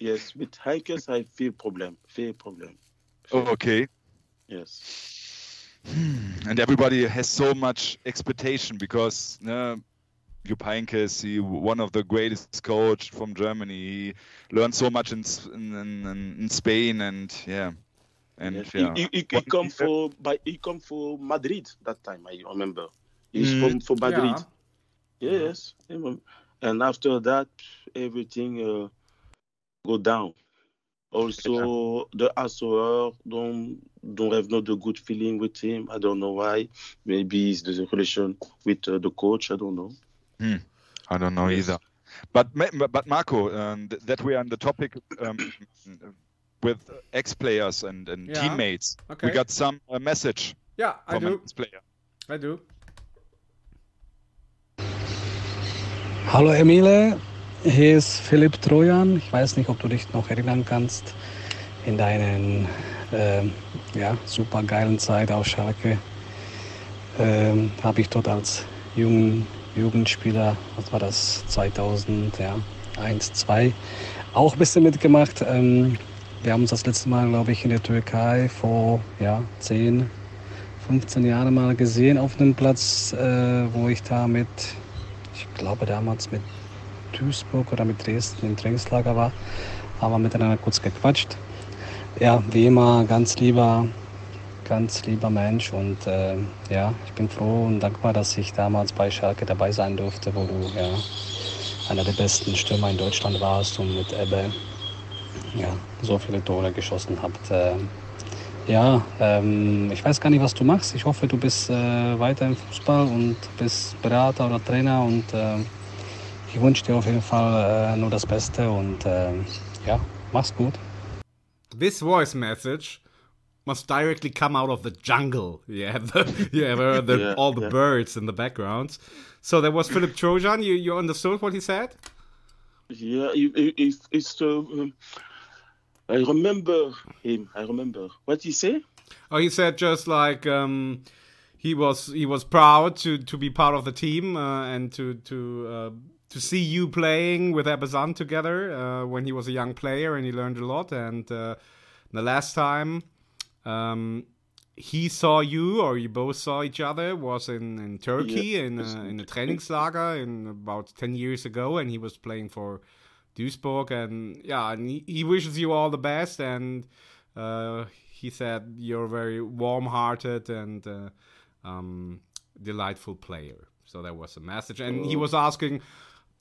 yes, with Heynckes, I feel problem. Feel problem. Oh, okay. Yes. and everybody has so much expectation because uh, Jupp Heynckes, he one of the greatest coach from Germany. He learned so much in in, in, in Spain, and yeah, and Yes. yeah. He, he, he, he come for by he come for Madrid that time. I remember. He's Mm. from for Madrid. Yeah. Yes. And after that, everything uh, go down. Also, the Assauer don't don't have not a good feeling with him. I don't know why. Maybe it's the relation with uh, the coach. I don't know. I don't know Yes. either. But but Marco, um, th- that we are on the topic um, with ex-players and, and Yeah. teammates. Okay. We got some uh, message Yeah, I from an do. ex-player. I do. Hallo Emile, hier ist Philipp Trojan. Ich weiß nicht, ob du dich noch erinnern kannst. In deinen ähm, ja, super geilen Zeit auf Schalke ähm, habe ich dort als jungen Jugendspieler, was war das, 2000, ja, 1, 2, auch ein bisschen mitgemacht. Ähm, wir haben uns das letzte Mal, glaube ich, in der Türkei vor ja, 10, 15 Jahren mal gesehen auf einem Platz, äh, wo ich da mit ich glaube damals mit Duisburg oder mit Dresden im Trainingslager war, haben wir miteinander kurz gequatscht. Ja, wie immer, ganz lieber, ganz lieber Mensch und äh, ja, ich bin froh und dankbar, dass ich damals bei Schalke dabei sein durfte, wo du ja einer der besten Stürmer in Deutschland warst und mit Ebbe ja, so viele Tore geschossen habt. Äh, ja, ähm, ich weiß gar nicht, was du machst. Ich hoffe, du bist äh, weiter im Fußball und bist Berater oder Trainer und äh, ich wünsche dir auf jeden Fall äh, nur das Beste und äh, ja, mach's gut. This voice message must directly come out of the jungle. Yeah, the, yeah, are the, Yeah, all the yeah. birds in the backgrounds. So that was Philip Trojan. You you understood what he said? Yeah, it, it, it's, it's uh, um, I remember him. I remember what he say. Oh, he said just like um, he was he was proud to to be part of the team uh, and to to uh, to see you playing with Ebbe Sand together uh, when he was a young player and he learned a lot. And uh, the last time um, he saw you or you both saw each other was in in Turkey Yeah, in uh, in a. Trainingslager in about ten years ago, and he was playing for Duisburg. And yeah, and he, he wishes you all the best and. Uh, he said you're a very warm-hearted and uh, um, delightful player. So that was a message, and he was asking,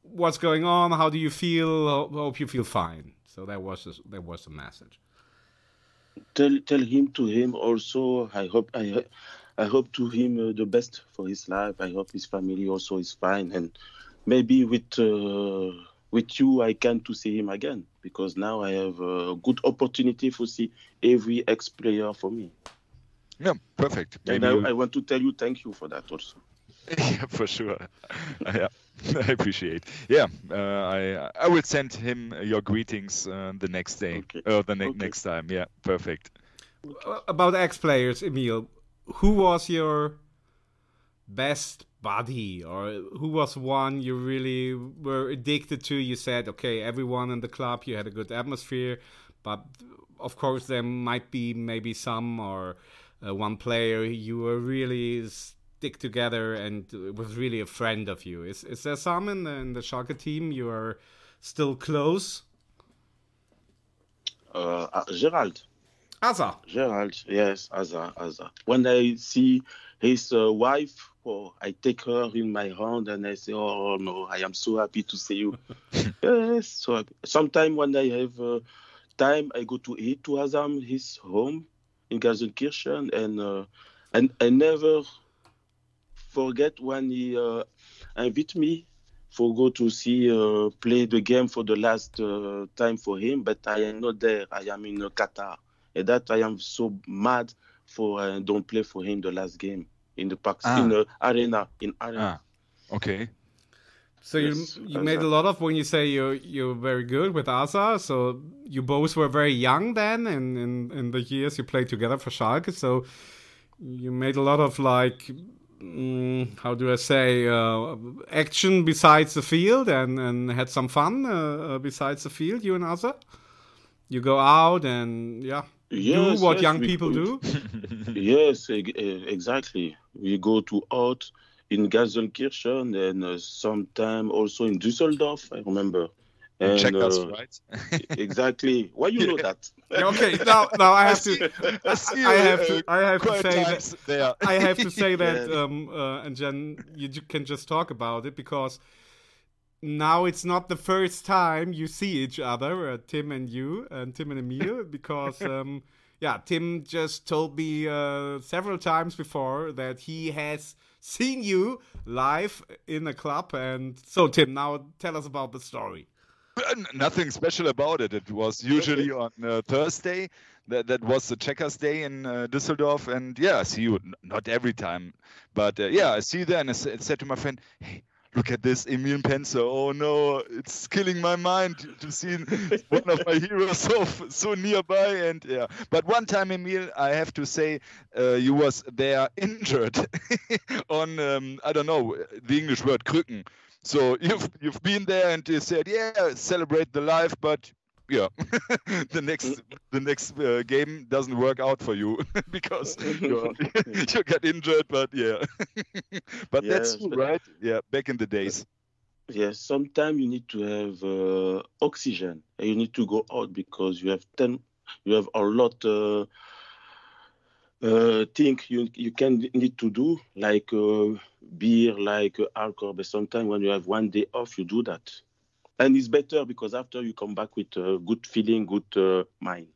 "What's going on? How do you feel? Ho- Hope you feel fine." So that was a, that was a message. Tell tell him to him also. I hope I I hope to him uh, the best for his life. I hope his family also is fine, and maybe with uh, with you I can to see him again because now I have a good opportunity to see every ex player for me. Yeah, perfect. And I, I want to tell you thank you for that also. yeah, for sure. yeah, I appreciate. Yeah, uh, I I will send him your greetings uh, the next day Okay. or the ne- Okay. next time. Yeah, perfect. Uh, About ex-players, Emile, who was your best buddy, or who was one you really were addicted to? You said, okay, everyone in the club, you had a good atmosphere, but of course there might be maybe some or uh, one player you were really stick together and was really a friend of you. Is is there some in the, in the Schalke team you are still close? Uh, uh, Gerald. Asa. Gerald, yes, Aza, Aza. When I see his uh, wife, oh, I take her in my hand and I say, "Oh no, I am so happy to see you." yes, so. Sometimes when I have uh, time, I go to eat to Azam, his home in Gelsenkirchen, and uh, and I never forget when he uh, invite me for go to see uh, play the game for the last uh, time for him, but I am not there. I am in uh, Qatar. And that I am so mad for uh, don't play for him the last game in the park Ah. in the arena in arena. Ah, okay. So you Yes, you Asa. made a lot of when you say you're you're very good with Asa. So you both were very young then, in in, in the years you played together for Schalke. So you made a lot of like. Mm, how do I say uh, action besides the field and, and had some fun uh, uh, besides the field you and Asa you go out and yeah Yes, do what yes, young we people could. do yes, exactly. We go to out in Gelsenkirchen and uh, sometime also in Düsseldorf. I remember. And, Checkers, uh, right? exactly. Why you know that? Okay now now I have to I see I you, have uh, to I have to say that there. I have to say that Yeah. um uh, and Jen you ju- can just talk about it because now it's not the first time you see each other uh, Tim and you and Tim and Emile because um yeah Tim just told me uh, several times before that he has seen you live in a club and so Tim now tell us about the story Nothing special about it. It was usually on uh, Thursday. That that was the Checkers Day in uh, Düsseldorf, and yeah, I see you. Not every time, but uh, yeah, I see you there, and I s- said to my friend, "Hey, look at this Emile Mpenza. Oh no, it's killing my mind to- see one of my heroes so so nearby." And yeah, but one time, Emile, I have to say, uh, you was there injured on um, I don't know the English word Krücken. So you've you've been there and you said, yeah, celebrate the life, but yeah, the next the next uh, game doesn't work out for you because you you got injured. But yeah, but that's true, but- right? Yeah, back in the days. Yes, sometimes you need to have uh, oxygen and you need to go out because you have ten, you have a lot uh, uh, thing you you can need to do like uh, beer, like uh, alcohol. But sometimes when you have one day off, you do that, and it's better because after you come back with a good feeling, good uh, mind.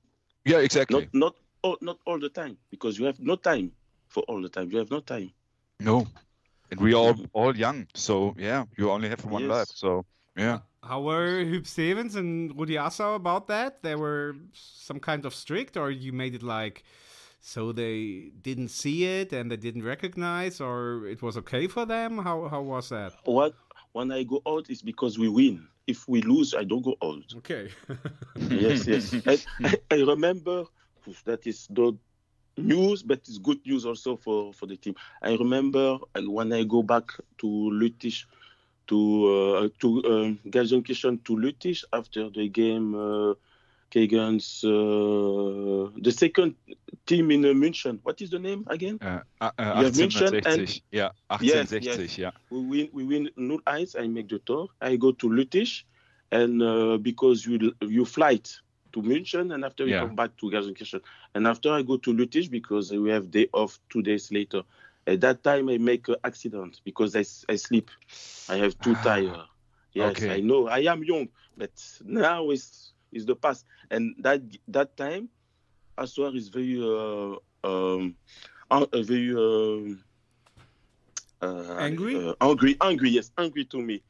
Yeah, exactly. Not not all, not all the time because you have no time for all the time. You have no time. No, and we are all all young, so yeah, you only have one Yes. life. So yeah. How were Huub Stevens and Rudi Assauer about that? They were some kind of strict, or you made it like so they didn't see it and they didn't recognize, or it was okay for them? How how was that? What when I go out is because we win. If we lose, I don't go out. Okay. yes, yes. I, I remember that is the news, but it's good news also for, for the team. I remember uh, when I go back to Lüttich, to uh, to uh, Gelsenkirchen to Lüttich after the game uh, against uh, the second team in uh, München. What is the name again? Uh, uh, uh, You have München 1860. and- Yeah, 1860. yes. Yeah. We win, we win 0-1. I make the tour. I go to Lüttich, and uh, because you you flight to München, and after you Yeah. come back to Gelsenkirchen, and after I go to Lüttich because we have day off two days later. At that time, I make an accident because I, I sleep. I have too tired. Yes, Okay. I know. I am young, but now it's it's the past. And that that time, Assauer is very uh, um, uh, very. um uh, Angry? uh, angry, angry, yes, angry to me.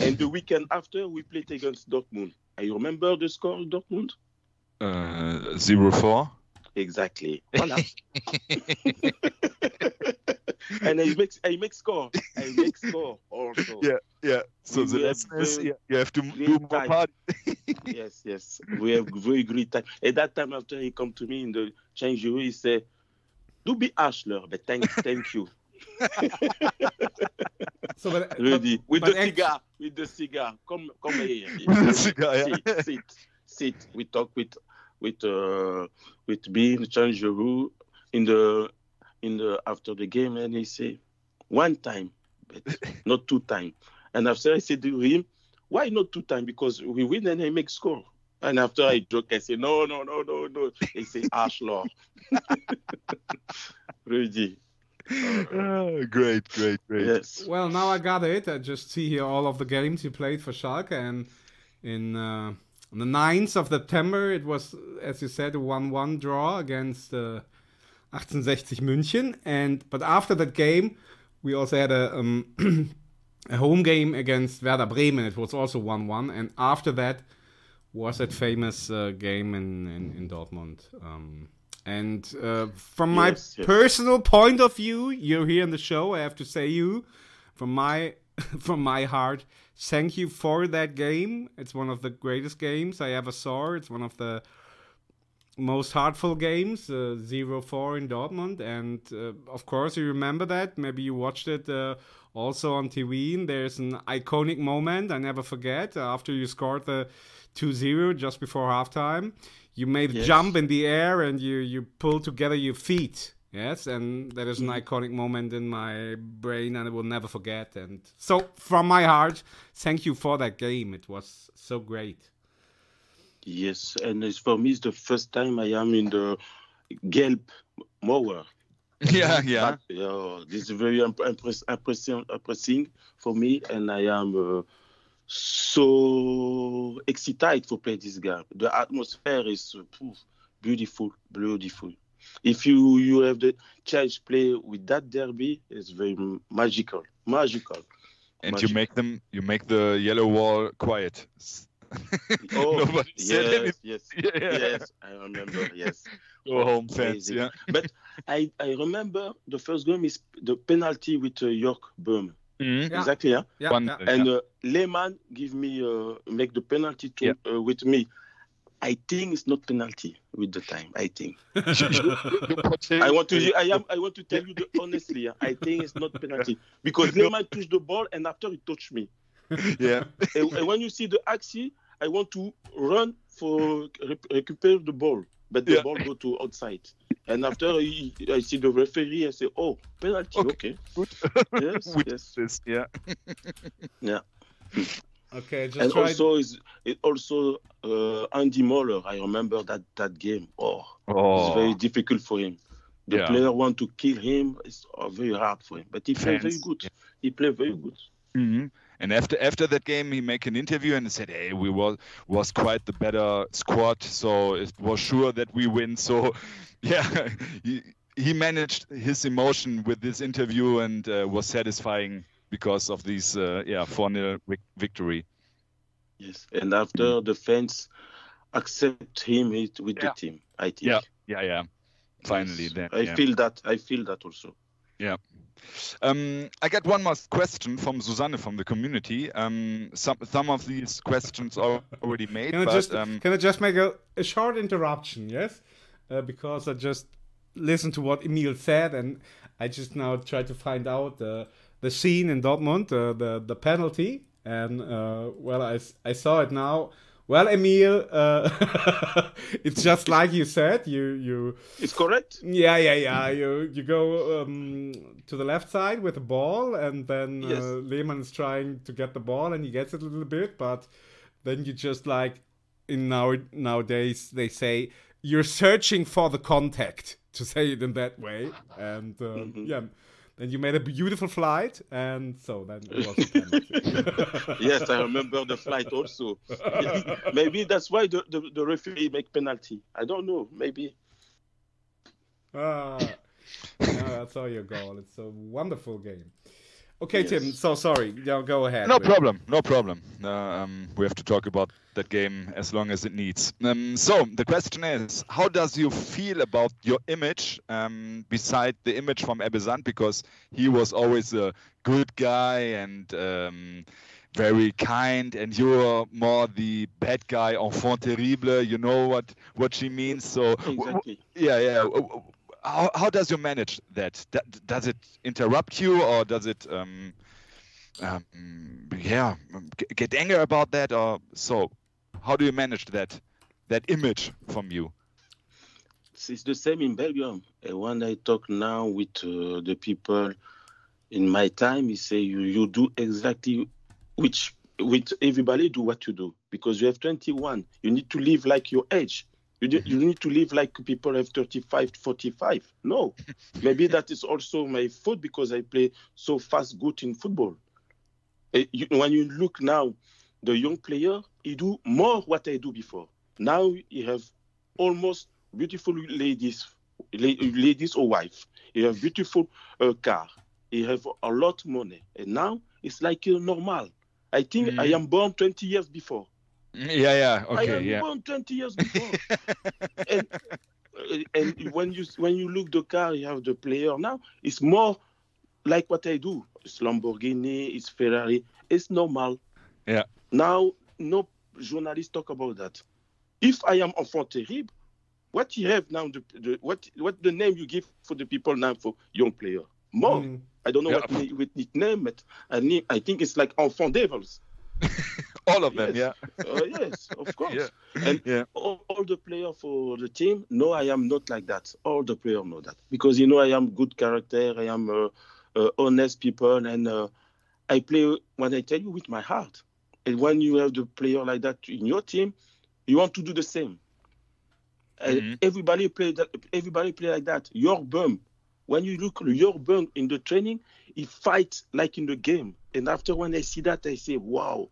And the weekend after, we played against Dortmund. I remember the score of Dortmund? Uh, zero four. Exactly. Voilà. and I make I make score. I make score also. Yeah, yeah. So We the were lesson is very yeah, you have to m- great do more time. party. yes, yes. We have very great time. At that time, after he come to me in the change room, he say, "Do be Ashler, but thank, thank you." So, but, Ready with but the act- cigar, with the cigar. Come, come here. With the cigar, yeah. Sit, sit, sit. We talk with, with, uh, with Bean Changeroo in the, in the after the game, and he say, one time, but not two time. And after I said to him, why not two time? Because we win and I make score. And after I joke, I say, no, no, no, no, no. He say, Ashler. Ready. Ah, great, great, great. Yes. Well, now I got it. I just see here all of the games you played for Schalke, and in uh, on the 9th of September, it was, as you said, a 1-1 draw against uh, 1860 München. And but after that game, we also had a um, a home game against Werder Bremen. It was also 1-1, and after that was that famous uh, game in in, in Dortmund. Um, and uh, from my Yes, yes. personal point of view, you're here in the show. I have to say you. From my from my heart, thank you for that game. It's one of the greatest games I ever saw. It's one of the most heartful games, uh, 0-4 in Dortmund. And uh, of course, you remember that. Maybe you watched it uh, also on TV. And there's an iconic moment I never forget. After you scored the 2-0 just before halftime, you made yes. a jump in the air and you, you pulled together your feet. Yes, and that is an mm. iconic moment in my brain and I will never forget. And so, from my heart, thank you for that game. It was so great. Yes, and it's for me, it's the first time I am in the Gelb mower. Yeah, yeah. But, uh, this is very impress- impressing, impressing for me, and I am uh, so excited to play this game. The atmosphere is uh, beautiful, beautiful. If you you have the chance to play with that derby, it's very magical, magical. And magical. you make them, you make the yellow wall quiet. oh, yes, yes, yeah. yes, I remember. Yes, go home fans. Yeah, but I I remember the first game is the penalty with uh, Jörg Böhme. Mm-hmm. Yeah. Exactly, yeah. yeah. One, and uh, Lehmann give me uh, make the penalty to, uh, with me. I think it's not penalty with the time. I think. I want to. I am. I want to tell you the honestly. Yeah, I think it's not penalty because Lehmann touched the ball and after he touched me. Yeah. and, and, when you see the axi, I want to run for re- recuperate the ball, but the yeah. ball go to outside. And after I, I see the referee, I say, "Oh, penalty. Okay, okay. good. yes, yes, this, yeah, yeah." Okay, just and tried... also is it also uh, Andy Moller. I remember that that game. Oh, oh. it's very difficult for him. The yeah. player want to kill him. It's uh, very hard for him, but he played very good. He played very good. And after after that game, he make an interview and said, "Hey, we was was quite the better squad, so it was sure that we win." So, yeah, he, he managed his emotion with this interview and uh, was satisfying because of this uh, yeah 4-0 victory. Yes, and after the fans accept him with yeah. the team, I think. Yeah, yeah, yeah. Finally, yes. then I yeah. feel that. I feel that also. Yeah. Um, I got one more question from Susanne from the community. Um, some some of these questions are already made. Can I but, just um, can I just make a, a short interruption? Yes, uh, because I just listened to what Emile said, and I just now try to find out uh, the scene in Dortmund, uh, the the penalty, and uh, well, I I saw it now. Well, Emile, uh, it's just like you said. You you. It's correct. Yeah, yeah, yeah. You you go um, to the left side with the ball, and then yes. uh, Lehmann is trying to get the ball, and he gets it a little bit, but then you just like in now nowadays they say you're searching for the contact to say it in that way, and uh, mm-hmm. yeah. Then you made a beautiful flight, and so then it was yes, I remember the flight also. maybe that's why the, the, the, referee make penalty. I don't know. Maybe. Ah, no, that's all your goal. It's a wonderful game. Okay, yes. Tim. So sorry. Yeah, go ahead. No problem. No problem. Uh, um, we have to talk about that game as long as it needs. Um, so the question is, how does you feel about your image um, beside the image from Ebbe Sand? Because he was always a good guy and um, very kind, and you're more the bad guy, enfant terrible. You know what what she means. So exactly. yeah, yeah how, how does you manage that? Does it interrupt you, or does it, um, um, yeah, get angry about that, or so? How do you manage that that image from you? It's the same in Belgium. When I talk now with uh, the people in my time, he say you you do exactly which with everybody do what you do because you have 21. You need to live like your age. You, do, you need to live like people have 35, 45. No. Maybe that is also my fault because I play so fast good in football. Uh, you, when you look now, the young player, he do more what I do before. Now he have almost beautiful ladies, ladies or wife. He have beautiful uh, car. He have a lot money. And now it's like uh, normal. I think mm. I am born 20 years before. Yeah, yeah, okay, I am yeah. born 20 years before. and, and when you when you look the car, you have the player now. It's more like what I do. It's Lamborghini, it's Ferrari. It's normal. Yeah. Now, no journalists talk about that. If I am enfant terrible, what you have now, the, the, what what the name you give for the people now for young player? More. Mm. I don't know Yeah. what na- with nickname, but I, need, I think it's like enfant devils. All of them, Yes. yeah. Uh, yes, of course. Yeah. And Yeah. all, all the player for the team, no, I am not like that. All the player know that because you know I am good character. I am uh, uh, honest people, and uh, I play when I tell you with my heart. And when you have the player like that in your team, you want to do the same. And Mhm. everybody play that. Everybody play like that. Jörg Böhme. When you look at Jörg Böhme in the training, he fights like in the game. And after when I see that, I say, wow.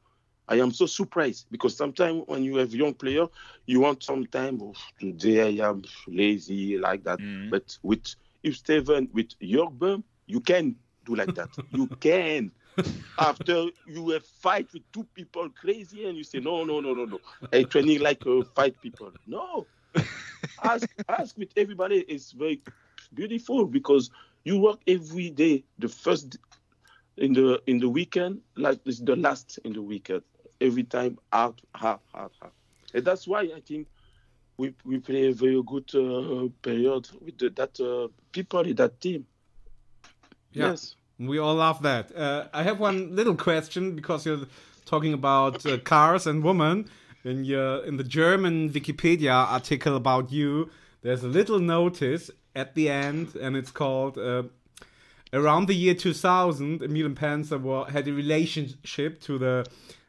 I am so surprised because sometimes when you have young player, you want some time. Oh, today I am lazy like that. Mhm. But with Huub Steven with Jörg Böhme, you can do like that. you can. After you have fight with two people crazy and you say no no no no no, I training like uh, fight people. No, ask ask with everybody. It's very beautiful because you work every day. The first in the in the weekend, like it's the last in the weekend. Every time hard, hard, hard, hard. And that's why I think we we play a very good uh, period with the, that uh, people in that team. Yeah. Yes. We all love that. Uh, I have one little question because you're talking about uh, cars and women. In your in the German Wikipedia article about you, there's a little notice at the end, and it's called uh, around the year 2000. Emil Mpenza wa- had a relationship to the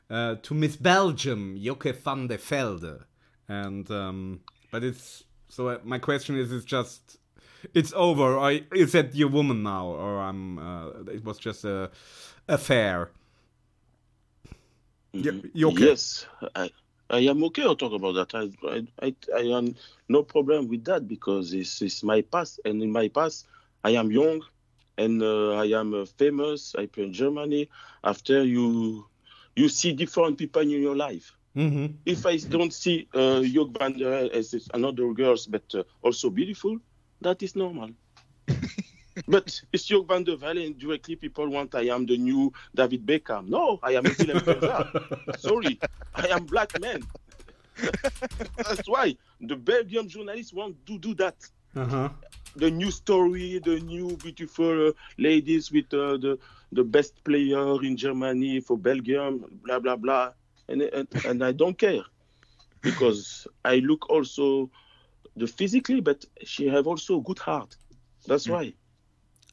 uh, to Miss Belgium, Joke van der Velde, and um, but it's so. Uh, my question is, it's just it's over or is that your woman now or i'm uh, it was just a affair yeah, you okay? Yes, I, I am okay to talk about that. I, I, I, I am no problem with that because it's, it's my past, and in my past, I am young, and uh, I am uh, famous. I play in Germany. After you, you see different people in your life. mm-hmm. If I don't see uh, Joke van der as another girls, but uh, also beautiful, that is normal. but it's Joke van der Velde, and directly people want I am the new David Beckham. No, I am. Sorry, I am black man. That's why the Belgian journalists want to do that. uh-huh The new story, the new beautiful uh, ladies with uh, the the best player in Germany for Belgium, blah blah blah, and and, and I don't care because I look also the physically, but she have also good heart. That's why.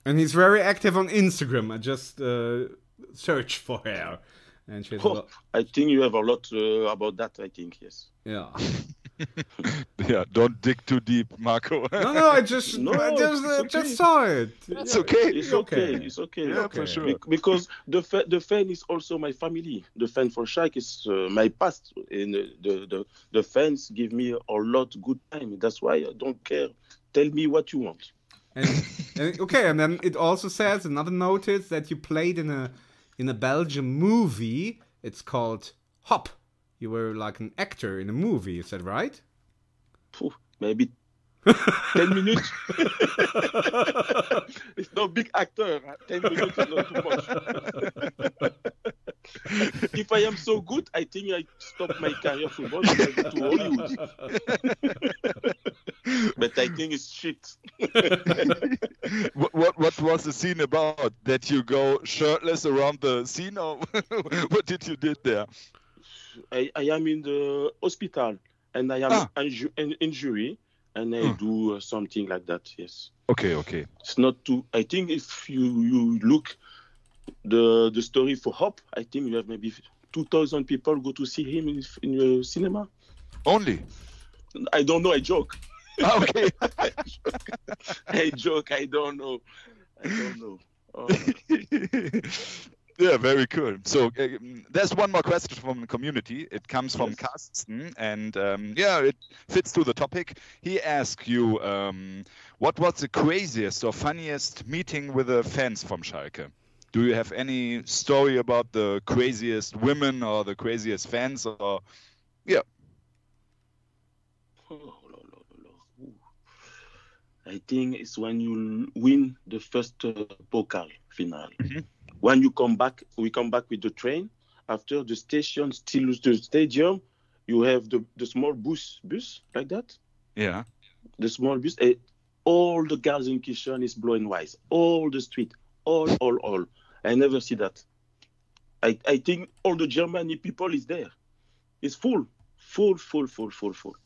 and he's very active on instagram i just uh, searched for her and she. Oh, I think you have a lot uh, about that. I think yes. yeah Yeah, don't dig too deep, Marco. no no i just No, i just, uh, okay. just saw it It's okay. It's okay. It's okay. Yeah, okay. for sure. Be- because the fa- the fan is also my family. The fan for Shark is uh, my past, and uh, the, the the fans give me a lot good time. That's why I don't care. Tell me what you want. and, and okay and then it also says another notice that you played in a in a belgian movie it's called hop you were like an actor in a movie is that right maybe ten minutes. it's no big actor. huh? Ten minutes is not too much. if I am so good, I think I stop my career football go to Hollywood. but I think it's shit. what, what what was the scene about? That you go shirtless around the scene, or what did you did there? I, I am in the hospital and I am Ah. inju- in injury and I Hmm. do uh, something like that. Yes, Okay, okay. it's not too. I think if you you look the the story for Hope, I think you have maybe two thousand people go to see him in in the cinema. Only. I don't know. I joke. Ah, okay. I joke. I don't know. I don't know. Oh, yeah, very cool. So uh, mm, there's one more question from the community. It comes from Yes. Carsten, and um, yeah, it fits to the topic. He asked you, um, what was the craziest or funniest meeting with the fans from Schalke? Do you have any story about the craziest women or the craziest fans? Or yeah, Oh. I think it's when you win the first uh, pokal final. When you come back, we come back with the train. After the station, still the stadium, you have the, the small bus, bus like that. Yeah. The small bus. eh, all the Gelsenkirchen is blowing wise. All the street, all, all, all. I never see that. I, I think all the Germany people is there. It's full, full, full, full, full, full.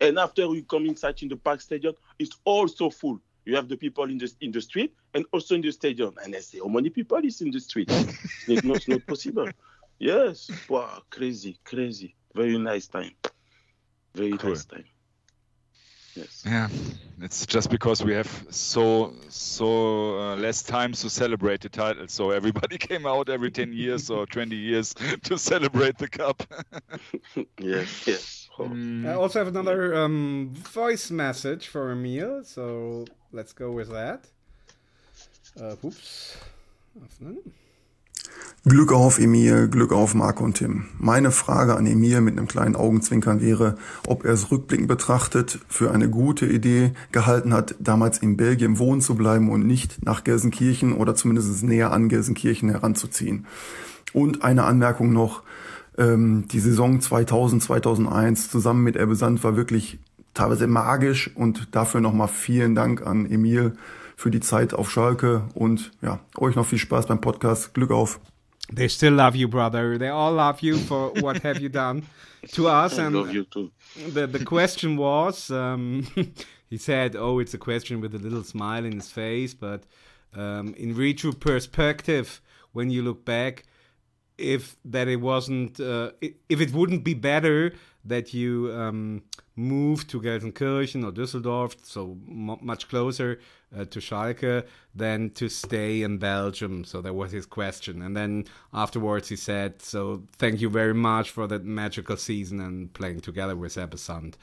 And after you come inside in the park stadium, it's also full. You have the people in the in the street and also in the stadium. And I say, how many people is in the street? it's not, it's not possible. Yes, wow, crazy, crazy. Very nice time. Very nice time. Yes. Yeah, it's just because we have so so uh, less time to celebrate the title. So everybody came out every ten years or twenty years to celebrate the cup. yes, yes. I also have another um, voice message for Emil, so let's go with that. Uh, oops. Öffnen. Glück auf, Emil, Glück auf, Marco und Tim. Meine Frage an Emil mit einem kleinen Augenzwinkern wäre, ob er es rückblickend betrachtet für eine gute Idee gehalten hat, damals in Belgien wohnen zu bleiben und nicht nach Gelsenkirchen oder zumindest näher an Gelsenkirchen heranzuziehen. Und eine Anmerkung noch, ähm, die Saison 2000, 2001 zusammen mit Ebbe Sand war wirklich teilweise magisch und dafür nochmal vielen Dank an Emil für die Zeit auf Schalke und ja, euch noch viel Spaß beim Podcast. Glück auf! They still love you, brother. They all love you for what have you done to us. I and love you too. The the question was, um, he said, "Oh, it's a question with a little smile in his face." But um, in retro perspective, when you look back, if that it wasn't, uh, if it wouldn't be better that you um, moved to Gelsenkirchen or Düsseldorf, so mu much closer uh, to Schalke, than to stay in Belgium. So that was his question. And then afterwards he said, "So thank you very much for that magical season and playing together with Ebbe Sand."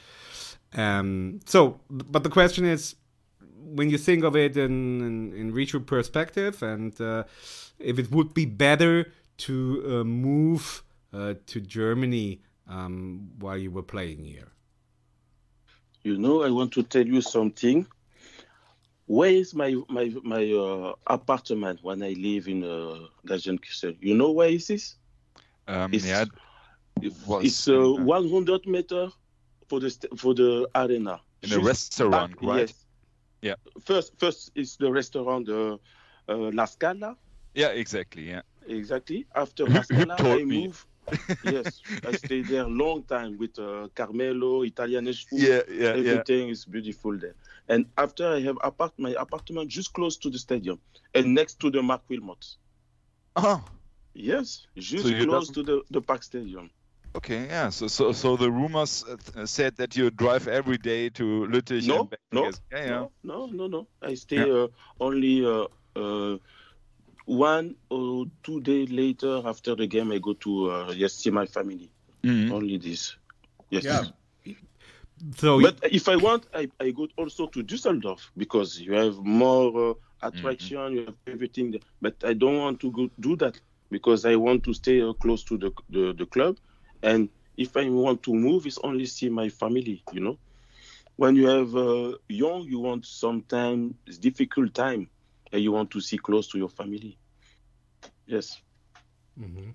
Um, so, but the question is, when you think of it in in, in retro perspective, and uh, if it would be better to uh, move uh, to Germany um, while you were playing here. You know, I want to tell you something. Where is my my my uh, apartment when I live in uh, Gelsenkirchen? You know where is this? Um, It's- yeah, it was It's uh, 100 meter for the st- for the arena. in a restaurant, back- right? Yes. Yeah. First, first is the restaurant uh, uh, La Scala. Yeah, exactly. Yeah. Exactly. After Who- La Scala, I me? move. Yes, I stayed there long time with uh, Carmelo, Italian food. Yeah, yeah, yeah. Everything is beautiful there. And after I have apart my apartment just close to the stadium and next to the Marc Wilmots. Oh. Yes, just So close to the, the Park Stadium. Okay, yeah. So, so, so the rumors uh, said that you drive every day to Lüttich No, and back no. Yeah, yeah. no, no, no, no. I stay Yeah. uh, only uh, uh, one or two days later after the game. I go to uh, yes see my family. Mm-hmm. Only this. Yes. Yeah. So, but if I want, I, I go also to Düsseldorf because you have more uh, attraction, you have everything. There. But I don't want to go do that because I want to stay uh, close to the, the the club. And if I want to move, it's only see my family. You know, when you have uh, young, you want sometimes it's difficult time, and you want to see close to your family. Yes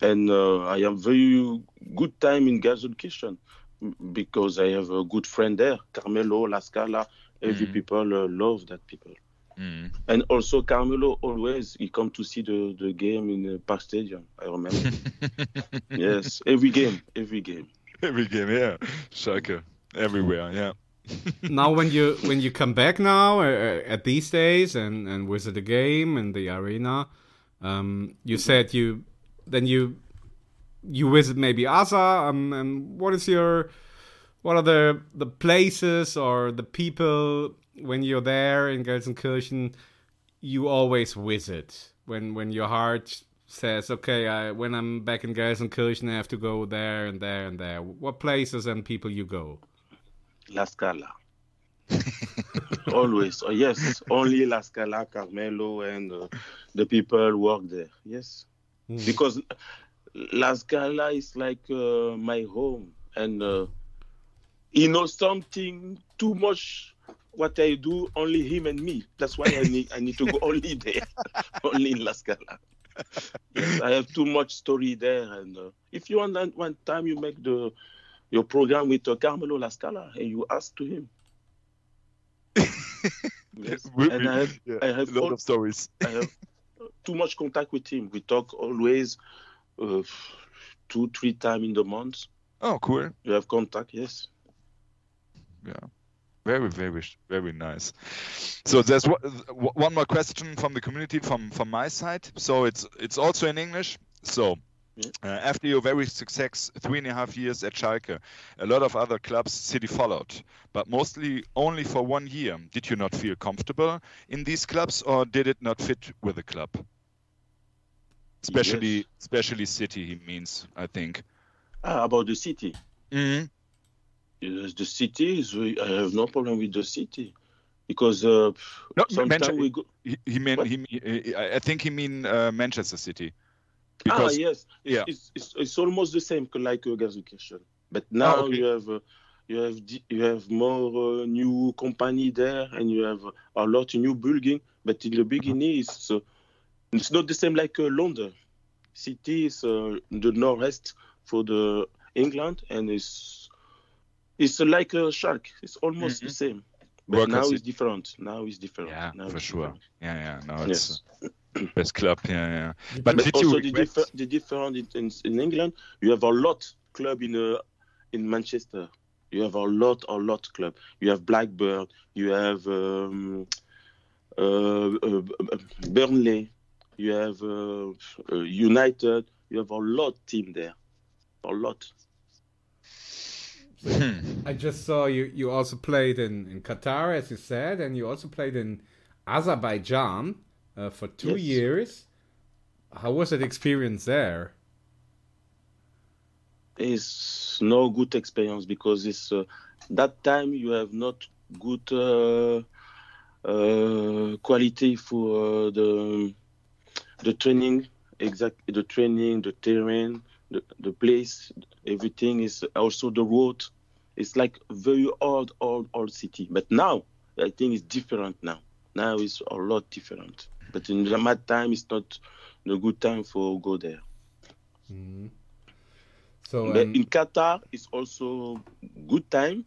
and uh, I have very good time in Gelsenkirchen m- because I have a good friend there, Carmelo, La Scala. Every Mhm. people uh, love that people, Mm. and also Carmelo always he come to see the, the game in the Park Stadium. I remember. yes, every game, every game. Every game, yeah. Soccer everywhere, yeah. now when you when you come back now uh, at these days and and visit the game and the arena um you said you then you you visit maybe Asa um, and what is your what are the the places or the people when you're there in Gelsenkirchen you always visit? When when your heart says okay I, when I'm back in Gelsenkirchen I have to go there and there and there. What places and people you go La Scala. Always, oh, yes, only La Scala, Carmelo, and uh, the people work there. Yes, because La Scala is like uh, my home, and uh, you know something too much what I do, only him and me. That's why I need I need to go only there, only in La Scala. Yes, I have too much story there, and uh, if you want that one time you make the your program with uh, Carmelo La Scala and you ask to him. yes. We- and we- I have yeah, I have a lot all- of stories. I have too much contact with him. We talk always uh, two three times in the month. Oh, cool. You have contact, yes. Yeah. Very, very, very nice. So there's one one more question from the community from from my side. So it's it's also in English. So uh, after your very success three and a half years at Schalke, a lot of other clubs City followed, but mostly only for one year. Did you not feel comfortable in these clubs, or did it not fit with the club? Especially, especially City. He means, I think. Ah, about the city. hmm Yes, the city is. I have no problem with the city because uh, No, sometimes we go. He, he meant he, I think he mean uh, Manchester City. Ah, yes, it's, yeah. it's, it's, it's almost the same like uh, Gelsenkirchen. But now Ah, okay. you have uh, you have you have more uh, new company there, and you have a lot of new building. But in the beginning, it's uh, it's not the same like uh, London. City is uh, the northwest for the England, and it's it's like a shark. It's almost the same. But Worker now it's different. Now it's different. Yeah, now for sure. different. Yeah, yeah. No, it's uh, best club. Yeah, yeah. But, But, did also you the, regret? differ, the different in, in, in England, you have a lot club in uh, in Manchester. You have a lot, a lot club. You have Blackburn. You have um, uh, uh, Burnley. You have uh, uh, United. You have a lot team there. A lot. I just saw you. You also played in, in Qatar, as you said, and you also played in Azerbaijan uh, for two Yes. years. How was that experience there? It's no good experience because it's uh, that time you have not good uh, uh, quality for uh, the the training exact the training the terrain the, the place everything is also the road it's like very old old old city but now i think it's different now now it's a lot different but in the mad time it's not the good time for go there So but um, in Qatar, it's also good time.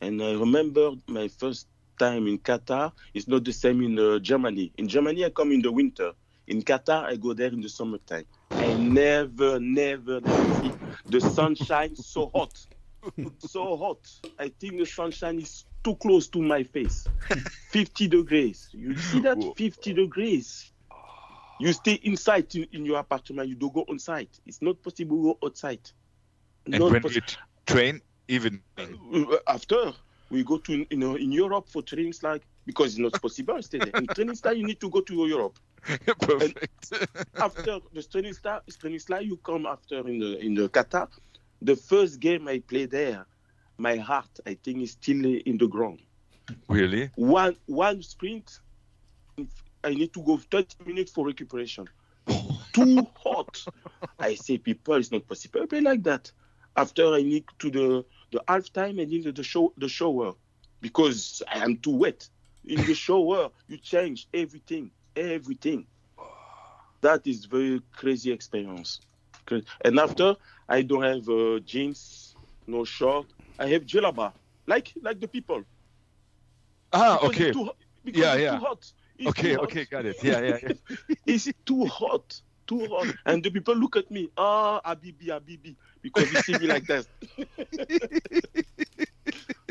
And I remember my first time in Qatar. It's not the same in uh, Germany. In Germany, I come in the winter. In Qatar, I go there in the summertime. I never, never, never see the sunshine so hot. So hot. I think the sunshine is too close to my face. 50 degrees. You see that? 50 degrees. You stay inside in, in your apartment. You don't go outside. It's not possible to go outside. And Not when you train, even uh, after we go to you know in Europe for trainings like because it's not possible stay there. In training style you need to go to Europe. Perfect. after the training style, training style you come after in the in the Qatar. The first game I play there, my heart I think is still in the ground. really, One one sprint, I need to go 30 minutes for recuperation. Too hot. I say people, it's not possible to play like that. After I need to the the half time, I need the show the shower because I am too wet. In the shower, you change everything, everything. That is very crazy experience. And after, I don't have uh, jeans, no short. I have jalaba, like like the people. ah, Because okay, it's too, because Yeah, yeah. too hot. It's okay, too hot. okay, got it. Yeah, yeah, yeah. it's too hot, too hot. And the people look at me, ah, Abibi, Abibi, because you see me like that.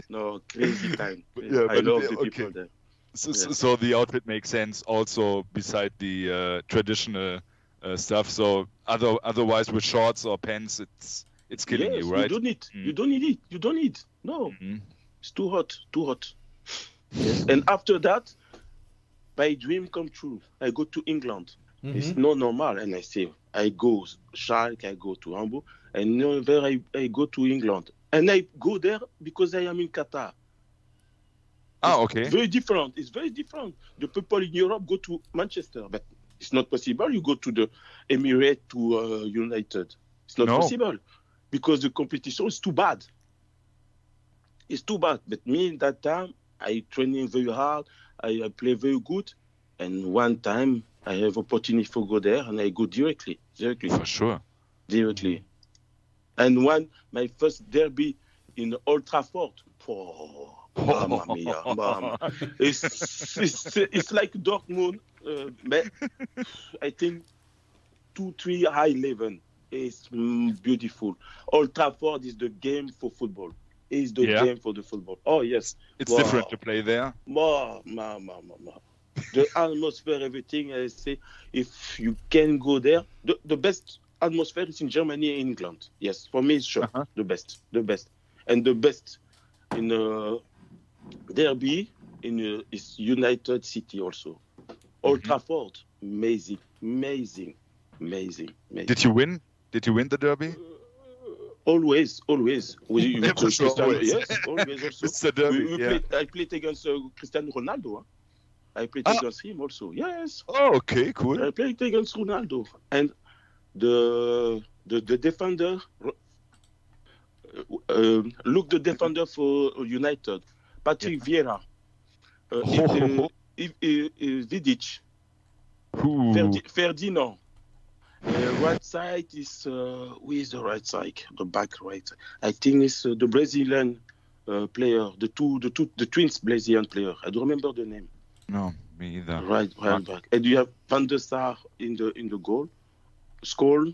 no, crazy time. Yeah, I love it- the okay. people there. So, so- Yeah. so the outfit makes sense also beside the uh, traditional uh, stuff. So other otherwise with shorts or pants, it's it's killing yes, you, right? You don't need, you don't need it. You don't need. No, Mhm. it's too hot, too hot. Yes. And after that, my dream come true. I go to England. It's not normal. And I say, I go Shark, I go to Hamburg, and never I, I go to England. And I go there because I am in Qatar. Ah, okay. Very different. It's very different. The people in Europe go to Manchester, but it's not possible. You go to the Emirates to uh, United. It's not No. possible because the competition is too bad. It's too bad. But me, in that time, I training very hard. I, I play very good. And one time I have opportunity for go there, and I go directly, directly. For sure. Directly. And one my first derby in Old Trafford. Oh, mamma mia, mamma. It's, it's, it's like Dortmund, uh, but I think two, three high level. It's mm, beautiful. Old Trafford is the game for football. It's the Yeah. game for the football. Oh yes, It's Wow. different to play there. Ma, ma, ma, ma. The atmosphere, everything. I say, if you can go there, the, the best atmosphere is in Germany and England. Yes, for me, it's sure the best, the best, and the best in uh, derby in uh, is United City also. Old Trafford, amazing, amazing, amazing, amazing. Did you win? Did you win the derby? Always, always. We, we Yeah, sure, always. Yes, always also. It's the derby, We- we yeah. played- I played against uh, Cristiano Ronaldo. Huh? I played Ah. against him also. Yes. Oh, okay, cool. I played against Ronaldo. And the the, the defender, uh, uh, look the defender for United, Patrick Vieira, uh, Oh. uh, Vidic, Ferdi- Ferdinand. Uh, right side is uh, who is the right side? The back right. I think it's uh, the Brazilian uh, player, the two, the two, the twins Brazilian player. I don't remember the name. No, me either. Right, right back. And you have Van der Sar in the in the goal. Skoll.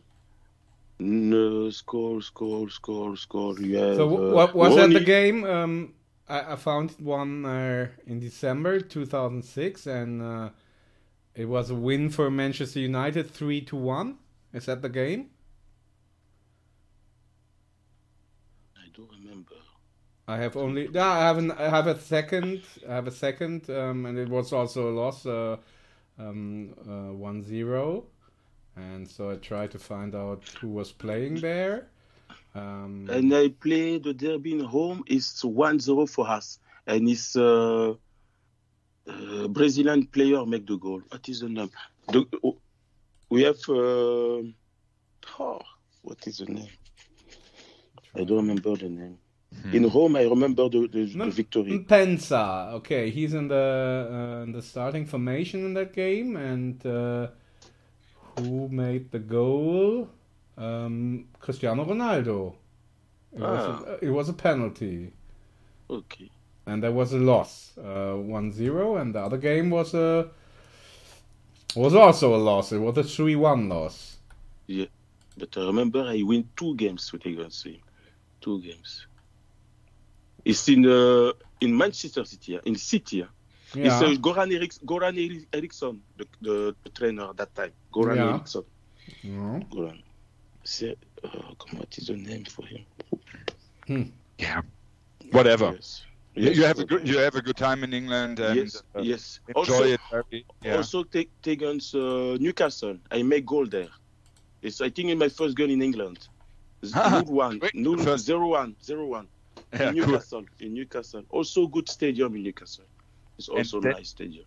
No, score, score, score, Skoll. You have, So uh, what was that the game? Um, I, I found one uh, in December 2006, and uh, it was a win for Manchester United, three to one. Is that the game? I don't remember. I have only. No, I have an, I have a second. I have a second, um, and it was also a loss, uh, um, uh, one zero, and so I tried to find out who was playing there. Um, And I play the derby in home. It's 1-0 for us. And it's uh, uh, Brazilian player make the goal. What is the name? The, we have. Uh, oh, what is the name? I don't remember the name. In home, I remember the, the, the victory. Mpenza. Okay, he's in the uh, in the starting formation in that game, and uh, who made the goal? Um, Cristiano Ronaldo. It, was Ah. a, it was a penalty, Okay. And there was a loss, uh, 1-0, and the other game was a was also a loss. It was a three-one loss. Yeah. But I remember I win two games with against him. Two games. It's in uh, in Manchester City, uh, in City. uh. It's uh, Goran, Eriks- Goran Eri- Eriksson, the, the, the trainer at that time. Goran Yeah. Eriksson. No. Goran. C'est, uh, what is the name for him? Yeah. Whatever. Yes. You- Yes, you have a good you have a good time in England and yes, uh, yes. enjoy also, it. Yeah. Also take take against uh, Newcastle. I make goal there. It's I think in my first goal in England. Ah, null one, null, First- zero one, zero one. Yeah, in cool. Newcastle, in Newcastle. Also good stadium in Newcastle. It's also that- nice stadium.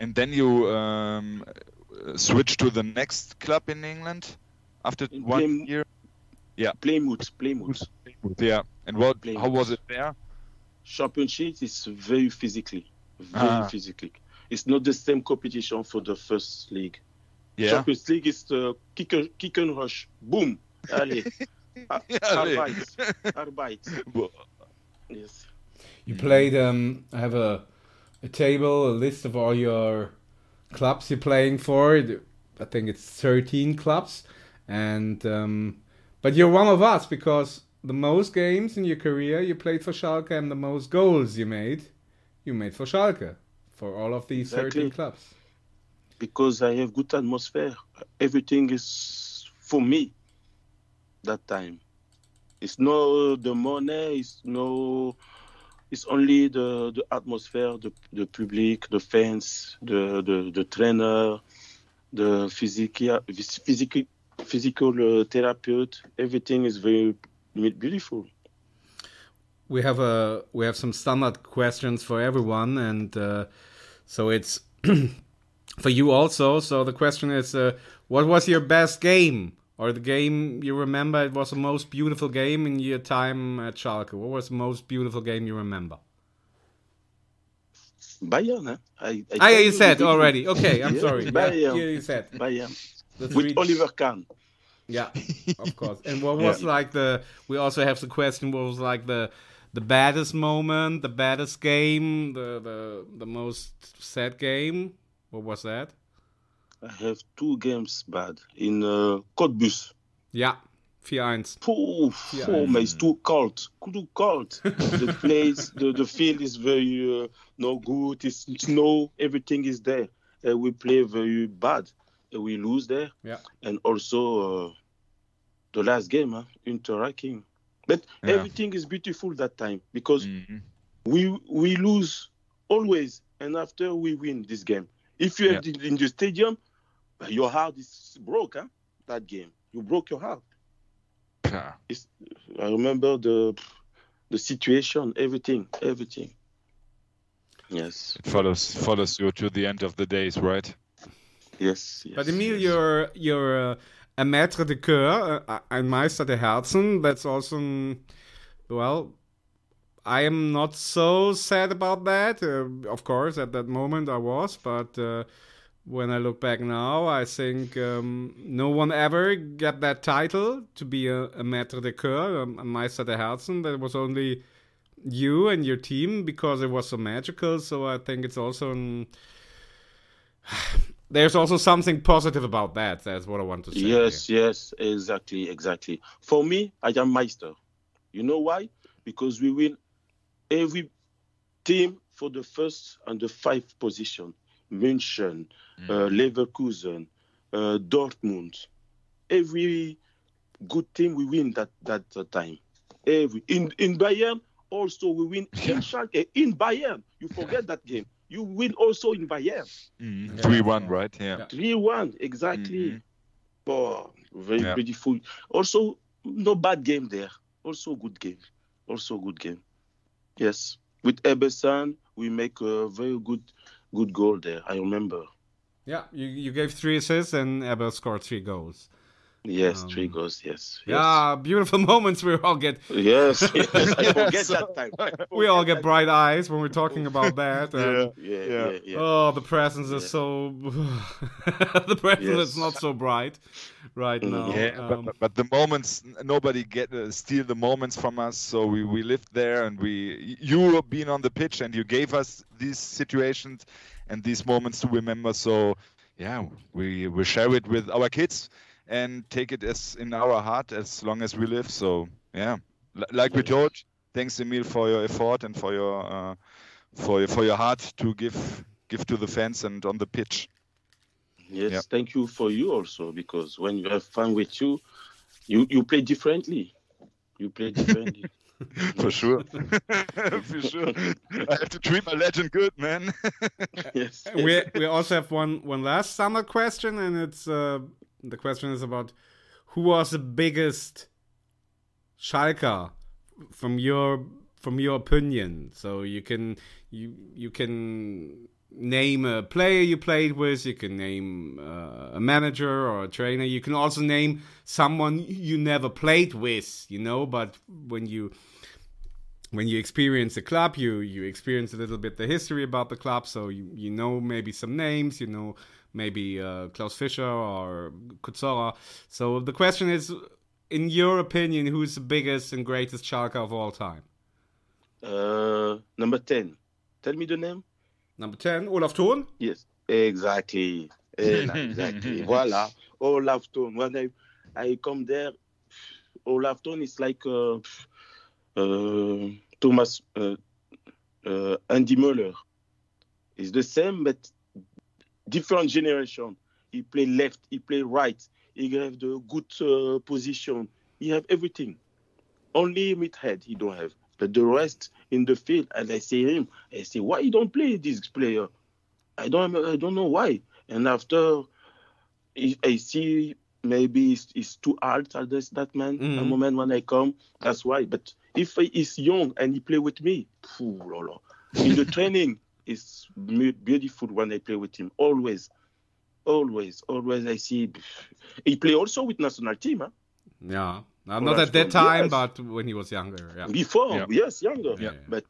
And then you um, switch to the next club in England after one Plym- year. Yeah. Plymouth, Plymouth. Yeah. And what? Plymouth. How was it there? Championship is very physically, very Ah. physically. It's not the same competition for the first league. Yeah. Champions League is the kick, and- kick and rush. Boom. Allez. Allez. Arbeit. Arbeit. Yes. You played. Um, I have a a table, a list of all your clubs you're playing for. I think it's 13 clubs, and um, but you're one of us because the most games in your career you played for Schalke, and the most goals you made, you made for Schalke, for all of these 13 clubs. because I have good atmosphere. Everything is for me that time. It's no the money, it's no it's only the, the atmosphere, the, the public, the fans, the, the, the trainer, the physical physical physical uh, therapist. Everything is very beautiful. we have a we have some standard questions for everyone and uh, so it's for you also so the question is uh, what was your best game or the game you remember it was the most beautiful game in your time at Schalke what was the most beautiful game you remember Bayern. Huh? I, I ah, yeah, you said already. Okay, I'm Yeah, sorry. Bayern. yeah, you said. Bayern. With Oliver Kahn. Yeah, of course. And what was like the? We also have the question. What was like the the baddest moment, the baddest game, the the the most sad game? What was that? I have two games bad in uh, Cottbus. Ja, 4-1. Puh, Ja. oh, man, it's too cold. Too cold. the place, the, the field is very uh, no good. It's snow. Everything is there. Uh, we play very bad. We lose there. Yeah. And also uh, the last game, huh? Unterhaching. But Yeah. everything is beautiful that time because Mhm. we we lose always, and after we win this game. If you have it in the stadium, your heart is broke. Huh? That game, you broke your heart. Yeah. It's, I remember the the situation, everything, everything. Yes, It follows follows you to the end of the days, right? Yes, yes. But Emil, you're you're uh, a maître de cœur, uh, ein Meister der Herzen. That's also, mm, well, I am not so sad about that. Uh, of course, at that moment I was, but uh, when I look back now, I think um, no one ever got that title to be a, a maître de cœur, um, a Meister der Herzen. That was only you and your team because it was so magical. So I think it's also. An, there's also something positive about that. That's what I want to say. Yes, yes, exactly, exactly. For me, I am Meister. You know why? Because we win every team for the first and the fifth position. München, uh, Leverkusen, uh, Dortmund. Every good team we win that that, that time. Every in in Bayern also we win in Schalke in Bayern. You forget that game. You win also in Bayern. Mm-hmm. Three one, right? Yeah. Three one exactly. Oh, very Yeah. beautiful. Also, no bad game there. Also good game. Also good game. Yes, with Ebbe Sand, we make a very good good goal there. I remember. Yeah, you, you gave three assists and Ebbe scored three goals. Yes, Um, three goals. Yes. yes. Yeah, beautiful moments. We all get Yes, yes, I forget that time. I we all get bright eyes when we're talking about that. and- Yeah, yeah, yeah. Oh, the presence is so. the presence Yes. is not so bright right now. Yeah, but, Um, but, but the moments nobody get uh, steal the moments from us. So we we lived there, and we you being on the pitch, and you gave us these situations and these moments to remember. So yeah, we we share it with our kids and take it as in our heart as long as we live. So yeah, L- like we told, thanks Emil for your effort and for your uh, for your for your heart to give give to the fans and on the pitch. Yes, Yeah. thank you for you also because when you have fun with you, you you play differently. You play differently. For sure. For sure. I have to treat my legend good, man. yes. we we also have one one last summer question, and it's uh, the question is about who was the biggest Schalker from your from your opinion. So you can you you can name a player you played with. You can name uh, a manager or a trainer. You can also name someone you never played with. You know, but when you when you experience the club, you you experience a little bit the history about the club, so you you know maybe some names, you know maybe uh, Klaus Fischer or Kuzorra. So the question is, in your opinion, who's the biggest and greatest Schalke of all time? Uh, number ten. Tell me the name. Number ten, Olaf Thon. Yes, exactly. Eh, exactly. Voila. Olaf Thon. When I, I come there, Olaf Thon is like uh, uh, Thomas uh, uh, Andy Möller. It's the same, but different generation. He play left, he play right. He have the good uh, position. He have everything. Only mid head he don't have. But the rest in the field, and I see him, I say, why you don't play this player? I don't, I don't know why. And after I see maybe it's, it's too hard at this, that man. A Mhm. moment when I come, that's why. But if he's young and he play with me, phew, lolo. in the training, it's beautiful when I play with him. Always, always, always. I see he play also with national team. Huh? Yeah, not Olaf at that time, yes. but when he was younger. Yeah. Before, Yeah. yes, younger. Yeah. But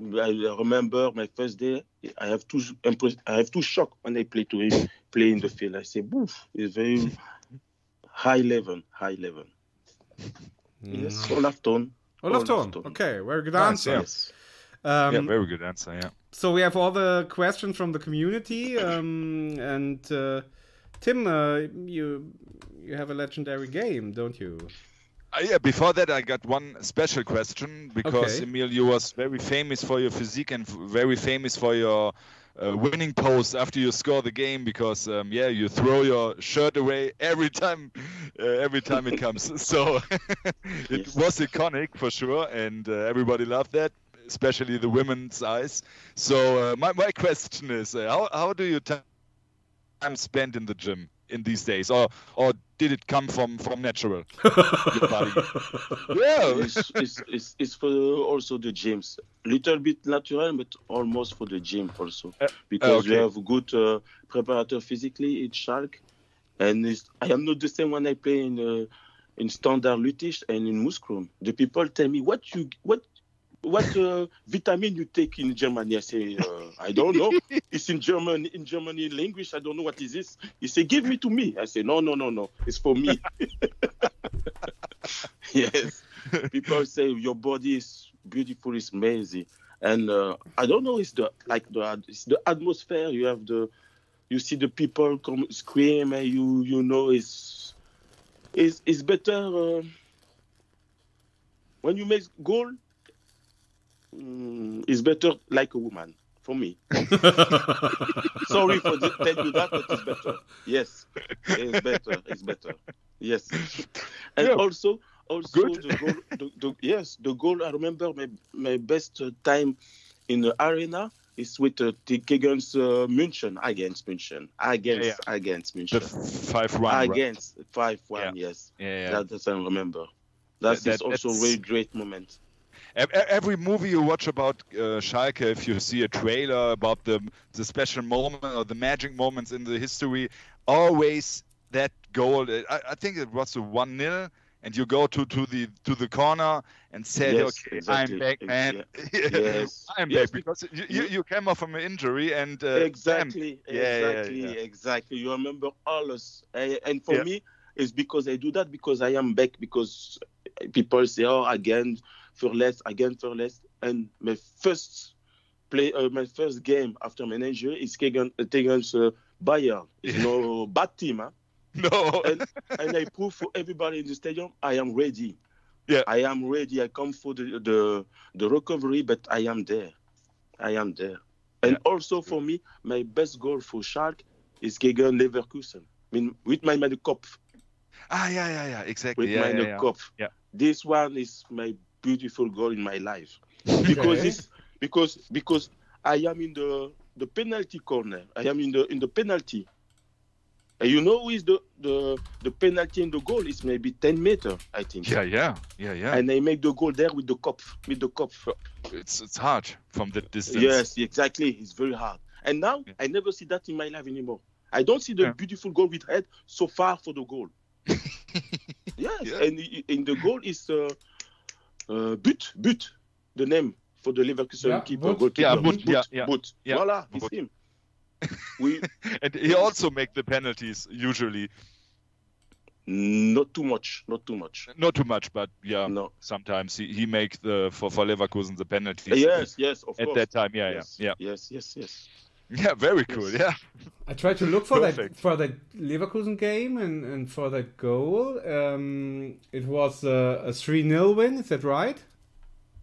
I remember my first day. I have two I have two shock when I play to him play in the field. I say, "Boof!" It's very high level, high level. Mm. Yes, Olaf Thon. Olaf Thon. Okay, very good answer. Nice, yeah. Um, yeah, very good answer. Yeah. So we have all the questions from the community, um, and uh, Tim, uh, you you have a legendary game, don't you? Uh, yeah, before that, I got one special question because okay. Emil, you was very famous for your physique and very famous for your uh, winning pose after you score the game because um, yeah, you throw your shirt away every time, uh, every time it comes. so it yes. was iconic for sure, and uh, everybody loved that, especially the women's eyes. So uh, my my question is, uh, how how do you time spent in the gym? in these days, or or did it come from from natural? yeah, it's, it's, it's, it's, for also the gyms. Little bit natural, but almost for the gym also, uh, because okay. we have good uh, preparator physically in Schalke, and I am not the same when I play in. Uh, in standard Lüttich and in Mouscron. The people tell me what you what what uh, vitamin you take in Germany? I say, uh, I don't know. It's in German, in Germany language. I don't know what is this. He say, give me to me. I say, no, no, no, no. It's for me. yes. People say your body is beautiful, it's amazing, and uh, I don't know. It's the like the it's the atmosphere. You have the you see the people come scream, and you you know it's it's it's better uh, when you make goal mm, is better like a woman for me. Sorry for telling you that, but it's better. Yes, it's better. It's better. Yes, and yeah. also, also Good. the goal. The, the, yes, the goal. I remember my my best time in the arena is with uh, against uh, München, against München, against yeah, yeah. against München. The five one. Against right? five one. Yes. Yeah, yeah. That, that I remember. That, that is also a very great moment every movie you watch about uh, Schalke, if you see a trailer about the the special moment or the magic moments in the history, always that goal. I, I think it was a one 0 and you go to, to the to the corner and say, yes, "Okay, exactly. I'm back, man. yes, I'm yes. back," because you, you, came off from an injury and uh, exactly, yeah, exactly, yeah, yeah. exactly. You remember all us, and for me, it's because I do that because I am back because people say, "Oh, again." Furles again Furles, and my first play, uh, my first game after my injury is against uh, Bayern. It's no bad team, huh? No. and, and I prove for everybody in the stadium I am ready. Yeah. I am ready. I come for the the, the recovery, but I am there. I am there. And yeah. also for me, my best goal for Schalke is gegen Leverkusen. I mean, with my Kopf. Ah, yeah, yeah, yeah, exactly. With yeah, my yeah. Yeah. This one is my beautiful goal in my life because it's because because I am in the the penalty corner. I am in the in the penalty. And you know who is the, the the penalty and the goal is maybe 10 meter, I think. Yeah, yeah, yeah, yeah. And I make the goal there with the cup, with the cup. It's it's hard from that distance. Yes, exactly. It's very hard. And now yeah. I never see that in my life anymore. I don't see the yeah. beautiful goal with head so far for the goal. yes, yeah. and in the goal is uh, uh, but, but, the name for the Leverkusen yeah, keeper, but, goalkeeper. Yeah, but, but, yeah, but. Yeah. Voila, it's him. we, and he also make the penalties usually. Not too much, not too much. Not too much, but yeah, no. sometimes he, he make the for, for Leverkusen the penalties. Yes, yes, of at course. that time, yeah, yes, yeah, yeah. Yes, yes, yes. Yeah, very cool. Yeah. I tried to look for Perfect. that for the Leverkusen game and, and for that goal. Um, it was uh, a three 0 win. Is that right?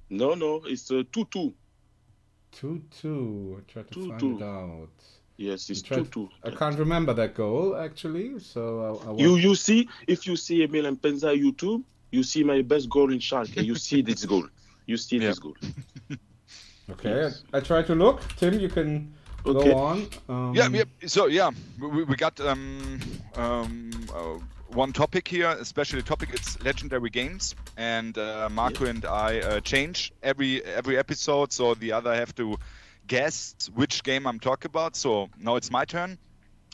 No, no, it's a two two. Two two. I tried to two, find two. it out. Yes, it's two two. I can't remember that goal actually. So I, I you you see if you see Emil Mpenza YouTube, you see my best goal in Schalke. You see this goal. You see yeah. this goal. okay, yes. I, I try to look. Tim, you can okay. go on. Um, yeah, yeah. So yeah, we, we got um, um, uh, one topic here, especially topic. It's legendary games, and uh, Marco and I uh, change every every episode, so the other have to guess which game I'm talking about. So now it's my turn.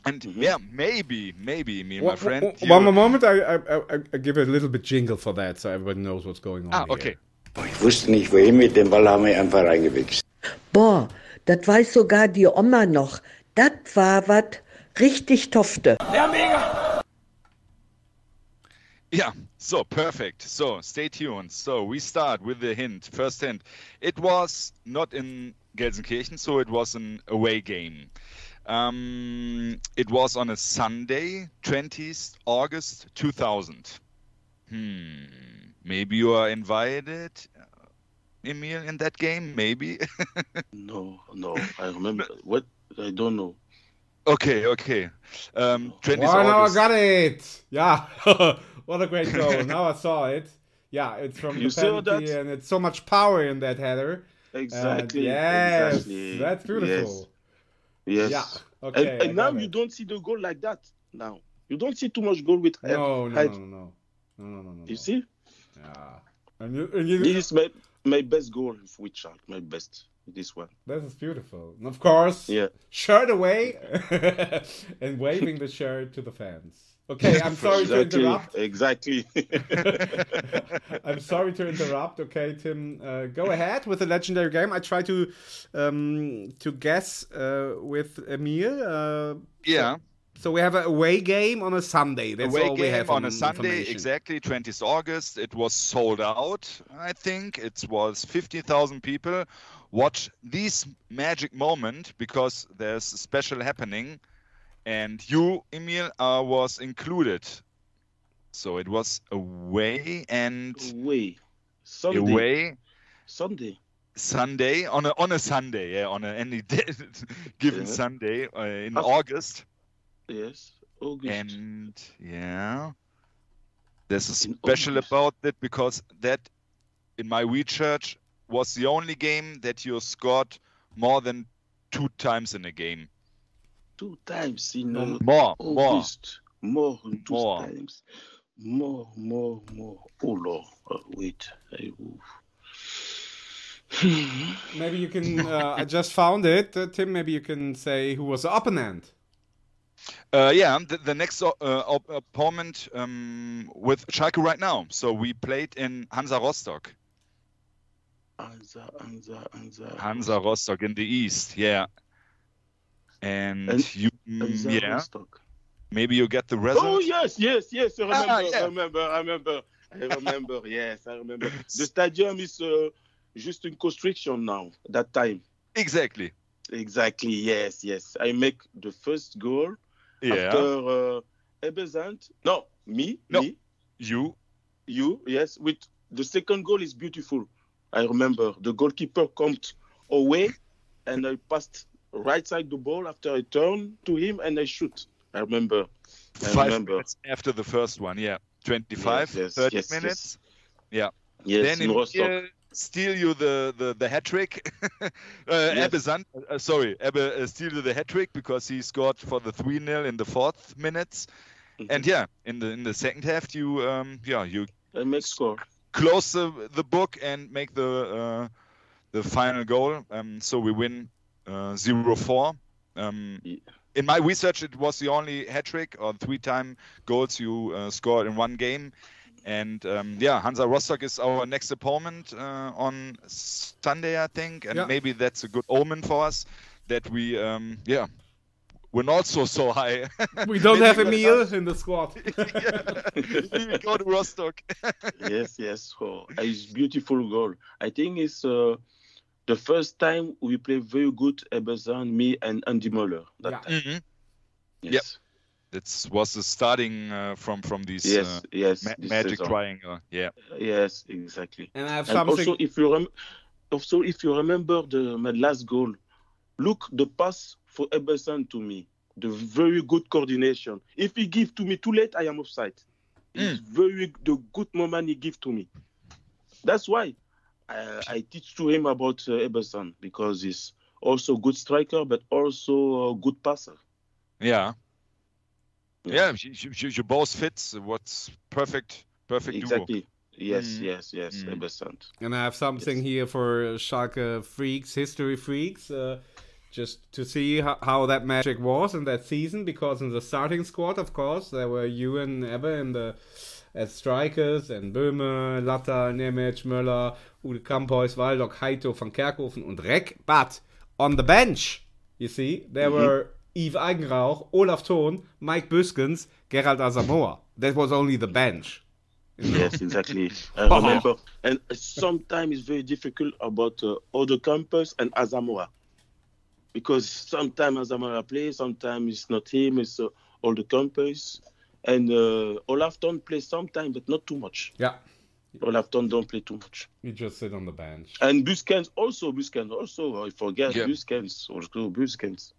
And mm-hmm. yeah, maybe, maybe me, and my friend. One more moment, I, I, I, give a little bit jingle for that, so everybody knows what's going on. Ah, okay. Here. Ich wusste nicht wohin mit dem Ball, haben wir einfach reingewichst. Boah, das weiß sogar die Oma noch. Das war was richtig tofte. Ja, mega! Yeah, so perfect. So stay tuned. So we start with the hint. First hint. It was not in Gelsenkirchen, so it was an away game. Um, it was on a Sunday, 20th August 2000. Hmm. Maybe you are invited, Emil, in that game. Maybe. no, no. I remember. What? I don't know. Okay, okay. Um, 20th Oh, now I got it. Yeah. what a great goal. now I saw it. Yeah, it's from You the saw penalty, that? and it's so much power in that header. And Exactly. yes, exactly. that's beautiful. Yes. Yeah. Okay. and and now got you it. don't see the goal like that. Now you don't see too much goal with head. No, no, head. no, no, no, no, no, no, no. You see, Yeah. And you, and you, this is my my best goal with Shark. My best. This one. This is beautiful. And of course, Yeah. shirt away and waving the shirt to the fans. Okay, I'm sorry to Exactly. interrupt. Exactly. I'm sorry to interrupt. Okay, Tim, uh, go ahead with the legendary game. I try to um, to guess uh, with Emil. Uh, Yeah. so we have a away game on a Sunday. That's away all game we have on on a Sunday, exactly 20th August. It was sold out. I think it was 50,000 people watch this magic moment because there's a special happening, and you, Emil, uh, was included. So it was away and Away. Sunday. away Sunday. Sunday on a on a Sunday, yeah, on a, any given Yeah. Sunday uh, in Af- August. Yes. August. And yeah, there's a special August. about that because that, in my research, was the only game that you scored more than two times in a game. two times in uh, More, more. August. More. than two More. times. More, more, more. Oh Lord. Uh, wait. I, Maybe you can. Uh, I just found it, uh, Tim. Maybe you can say who was the opponent. Uh, yeah, the, the next uh, op- opponent um, with Schalke right now. So we played in Hansa Rostock. Anza, Anza, Anza. Hansa Rostock in the east, yeah. And, And- you, Anza yeah, Rostock. maybe you get the result. Oh yes, yes, yes. I remember. Ah, yeah. I remember. I remember. I remember. yes, I remember. The stadium is uh, just in construction now. That time. Exactly. Exactly. Yes, yes. I make the first goal Yeah. after uh, Ebbe Sand. No, me. No. Me. You You. Yes. With the second goal is beautiful. I remember the goalkeeper comes away, and I passed right side the ball after I turn to him and I shoot. I remember. I five remember. minutes after the first one, yeah. 25, Yes, yes, 30 yes, minutes. Yeah. Yes, then in in Rostock. Steal you the, the, the hat trick. uh, Ebbe Sand, uh, sorry, Ebbe uh, steal you the hat trick because he scored for the 3 0 in the fourth minutes. Mm-hmm. And yeah, in the in the second half, you um yeah you I make score. close the, the book and make the uh, the final goal. Um, so we win uh, 0-4. Um, in my research, it was the only hat trick or three-time goals you uh, scored in one game. And um, yeah, Hansa Rostock is our next opponent uh, on Sunday, I think, and Yeah. maybe that's a good omen for us that we, um, yeah, we're not so so high. We don't have Maybe Emil in the squad. we go to Rostock. yes, yes. Oh, it's beautiful goal. I think it's uh, the first time we play very good Ebbe Sand, me and Andy Möller. That time. Mhm. Yes. Yep. That was the starting uh, from from these Yes, uh, yes, ma- this magic season. triangle. Yeah. Yes, exactly. And I have And something. also, if you rem- also if you remember the my last goal, look the pass for Ebbe Sand to me, the very good coordination. If he give to me too late, I am offside. It's very the good moment he give to me. That's why I, I teach to him about uh, Ebbe Sand because he's also good striker, but also a good passer. Yeah. Yeah, you, you, you both fit. What's perfect, perfect Exactly. duo. Yes, Mm. yes, yes, Mm. Ebbe Sand. And I have something here for Schalke freaks, history freaks, uh, just to see how, how that magic was in that season. Because in the starting squad, of course, there were you and Ebbe in the as strikers, and Böhme, Latal, Nemec, Möller, Oude Kamphuis, Waldoch, Hajto, Van Kerckhoven, and Reck. But on the bench, you see, there Mhm. were Yves Eigenrauch, Olaf Thon, Mike Büskens, Gerald Asamoah. That was only the bench. Yes, exactly. I Oh. remember. And sometimes it's very difficult about uh, Oude Kamphuis and Asamoah. Because sometimes Asamoah plays, sometimes it's not him, it's uh, Oude Kamphuis. And uh, Olaf Thon plays sometimes, but not too much. Yeah. Olaf Thon don't play too much. He just sit on the bench. And Büskens also, Büskens also, I forget Yeah. Büskens, also Büskens.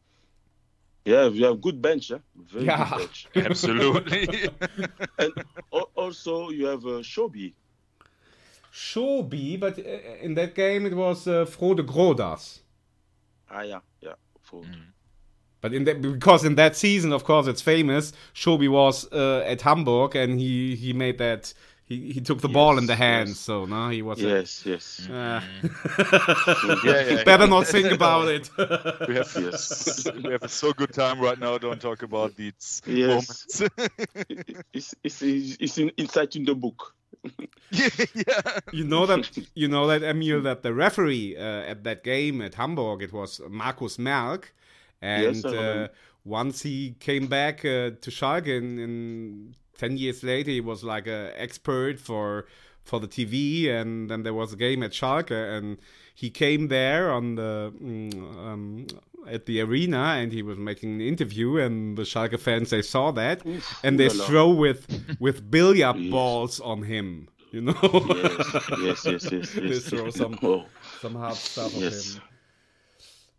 Yeah, we have good bench, eh? Very Yeah. good bench. Absolutely. and also you have uh, Schober. Schober, but uh, in that game it was uh, Frode Grodas. Ah, yeah, yeah. For, But in that, because in that season, of course, it's famous. Schober was uh, at Hamburg, and he he made that. He, he took the ball in the hands, so no, he wasn't. Yes, yes. Uh, Yeah, yeah. Better not think about it. we have yes. we have a so good time right now. Don't talk about these Yes. moments. it's, it's, it's in, inside in the book. yeah. You know that you know that Emil that the referee uh, at that game at Hamburg it was Markus Merk, and Yes, uh, once he came back uh, to Schalke in, in ten years later he was like a expert for for the TV, and then there was a game at Schalke, and he came there on the mm, um, at the arena, and he was making an interview, and the Schalke fans they saw that, and they ooh la la. throw with with billiard balls on him. You know. Yes, yes, yes, yes, they yes. throw some Oh. some hard stuff Yes. him.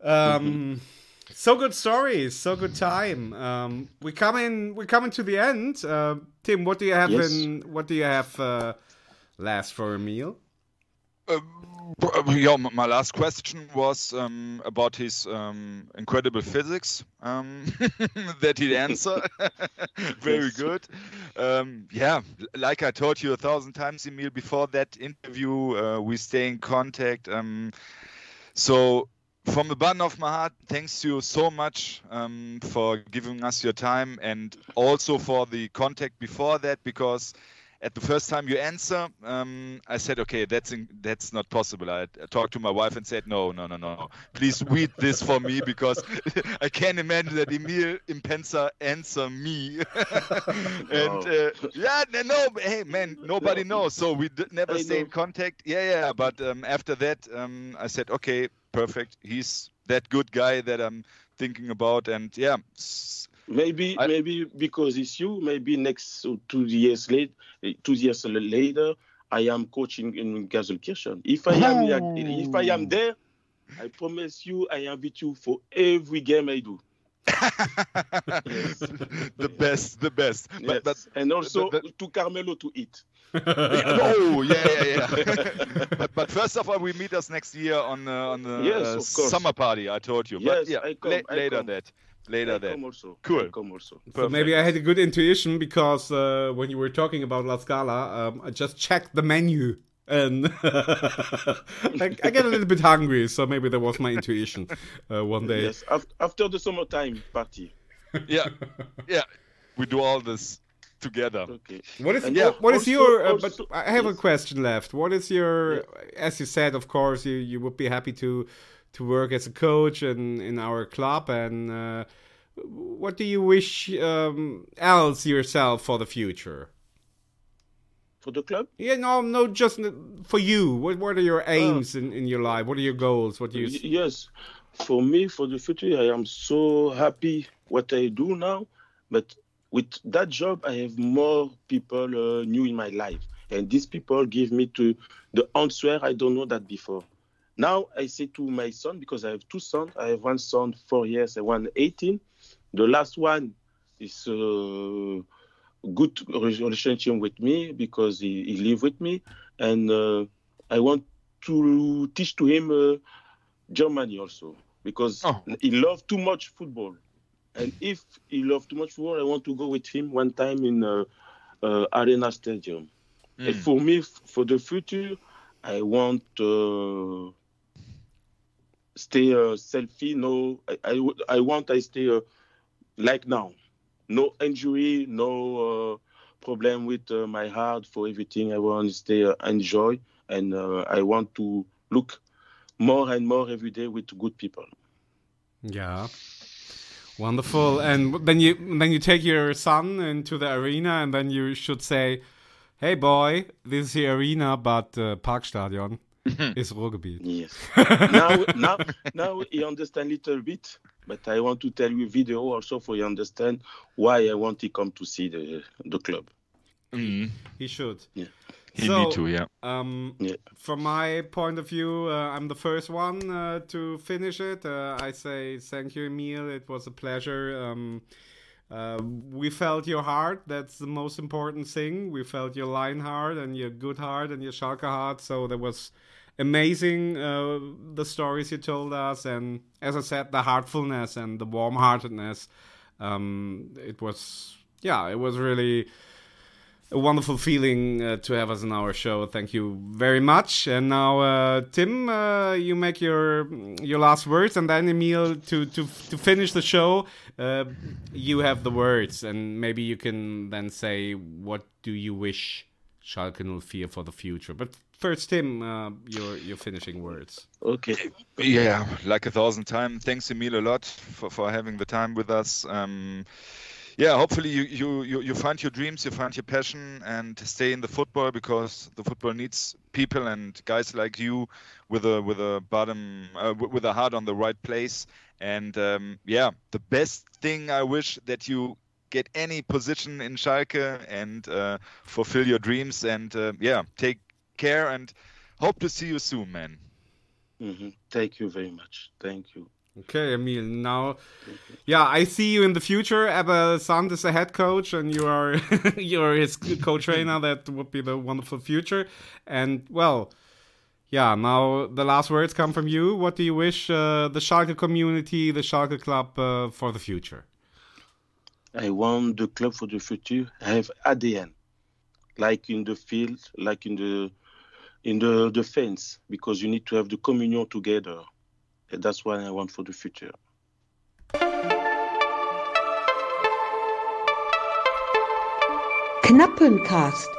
Um, so good stories, so good time. Um, we coming we're coming to the end. Uh, Tim, what do you have Yes. in what do you have uh, last for a meal? yeah, my last question was um, about his um, incredible physics um, that he'd answer. Very Yes. good. Um, yeah, like I told you a thousand times, Emil, before that interview, uh, we stay in contact. Um, so, from the bottom of my heart, thanks to you so much um, for giving us your time and also for the contact before that because at the first time you answer, um, I said, okay, that's in, that's not possible. I, I talked to my wife and said, no, no, no, no, please read this for me because I can't imagine that Emil Mpenza answer me. and uh, yeah, no, no, hey man, nobody knows, so we d- never I stay in contact. Yeah, yeah, but um, after that, um, I said, okay, perfect. He's that good guy that I'm thinking about, and yeah. s- Maybe, maybe because it's you. Maybe next two years late, two years later, I am coaching in Gelsenkirchen. If I am, if I am there, I promise you, I invite you for every game I do. the best, the best. But, Yes. and also to Carmelo to eat. oh yeah, yeah, yeah. but, but first of all, we meet us next year on uh, on the Yes, uh, summer party. I told you. Yes, but yeah, I come, la- I later come. that. Later I that. come also. Cool. I come also. So maybe I had a good intuition because uh, when you were talking about La Scala, um, I just checked the menu and I, I get a little bit hungry. So maybe that was my intuition uh, one day. Yes, after the summertime party. yeah, yeah. We do all this together. Okay. What is And what, al- what is your? Uh, also- but I have a question left. What is your? As you said, of course, you, you would be happy to to work as a coach in in our club. And uh, what do you wish um, else yourself for the future? For the club? Yeah, no, no, just for you. What what are your aims in, in your life? What are your goals? What do you? Y- Yes, for me, for the future, I am so happy what I do now. But with that job, I have more people uh, new in my life, and these people give me to the answer I don't know that before. Now I say to my son because I have two sons. I have one son four years and one 18. The last one is uh, good relationship with me because he, he live with me, and uh, I want to teach to him uh, Germany also because he love too much football. And if he love too much football, I want to go with him one time in uh, uh, Arena Stadium. And Mm. for me, for the future, I want uh, stay uh, selfie. No, I I want I stay uh, like now. No injury, no uh, problem with uh, my heart for everything. I want to stay uh, enjoy, and uh, I want to look more and more every day with good people. Yeah. Wonderful. And then you then you take your son into the arena and then you should say, "Hey boy, this is the arena, but uh, Parkstadion is Ruhrgebiet." Yes. now, now, now you understand a little bit, but I want to tell you video also for you understand why I want to come to see the the club. Mm. He should. Yeah. He So, need to, yeah. Um, Yeah. From my point of view, uh, I'm the first one uh, to finish it. Uh, I say thank you, Emil. It was a pleasure. Um, uh, we felt your heart. That's the most important thing. We felt your line heart and your good heart and your Schalke heart. So that was amazing. Uh, the stories you told us, and as I said, the heartfulness and the warm-heartedness. Um, it was, yeah, it was really a wonderful feeling uh, to have us in our show. Thank you very much. And now, uh, Tim, uh, you make your your last words, and then Emil to to to finish the show. Uh, you have the words, and maybe you can then say what do you wish Schalke 04 for the future. But first, Tim, uh, your your finishing words. Okay. Yeah, like a thousand times. Thanks, Emil, a lot for, for having the time with us. Um, yeah, hopefully you, you, you, you find your dreams, you find your passion, and stay in the football because the football needs people and guys like you with a with a bottom uh, with a heart on the right place. And um, yeah, the best thing I wish that you get any position in Schalke and uh, fulfill your dreams. And uh, yeah, take care and hope to see you soon, man. hmm Thank you very much. Thank you. Okay, Emil. Now, yeah, I see you in the future. Ebbe Sand is a head coach, and you are you're his co-trainer. That would be the wonderful future. And well, yeah. Now the last words come from you. What do you wish uh, the Schalke community, the Schalke club, uh, for the future? I want the club for the future have ADN, like in the field, like in the in the defense, because you need to have the communion together. That's what I want for the future. Knappencast.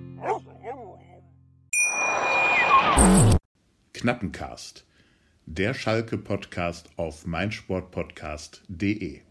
Knappencast. Der Schalke-Podcast auf meinsportpodcast.de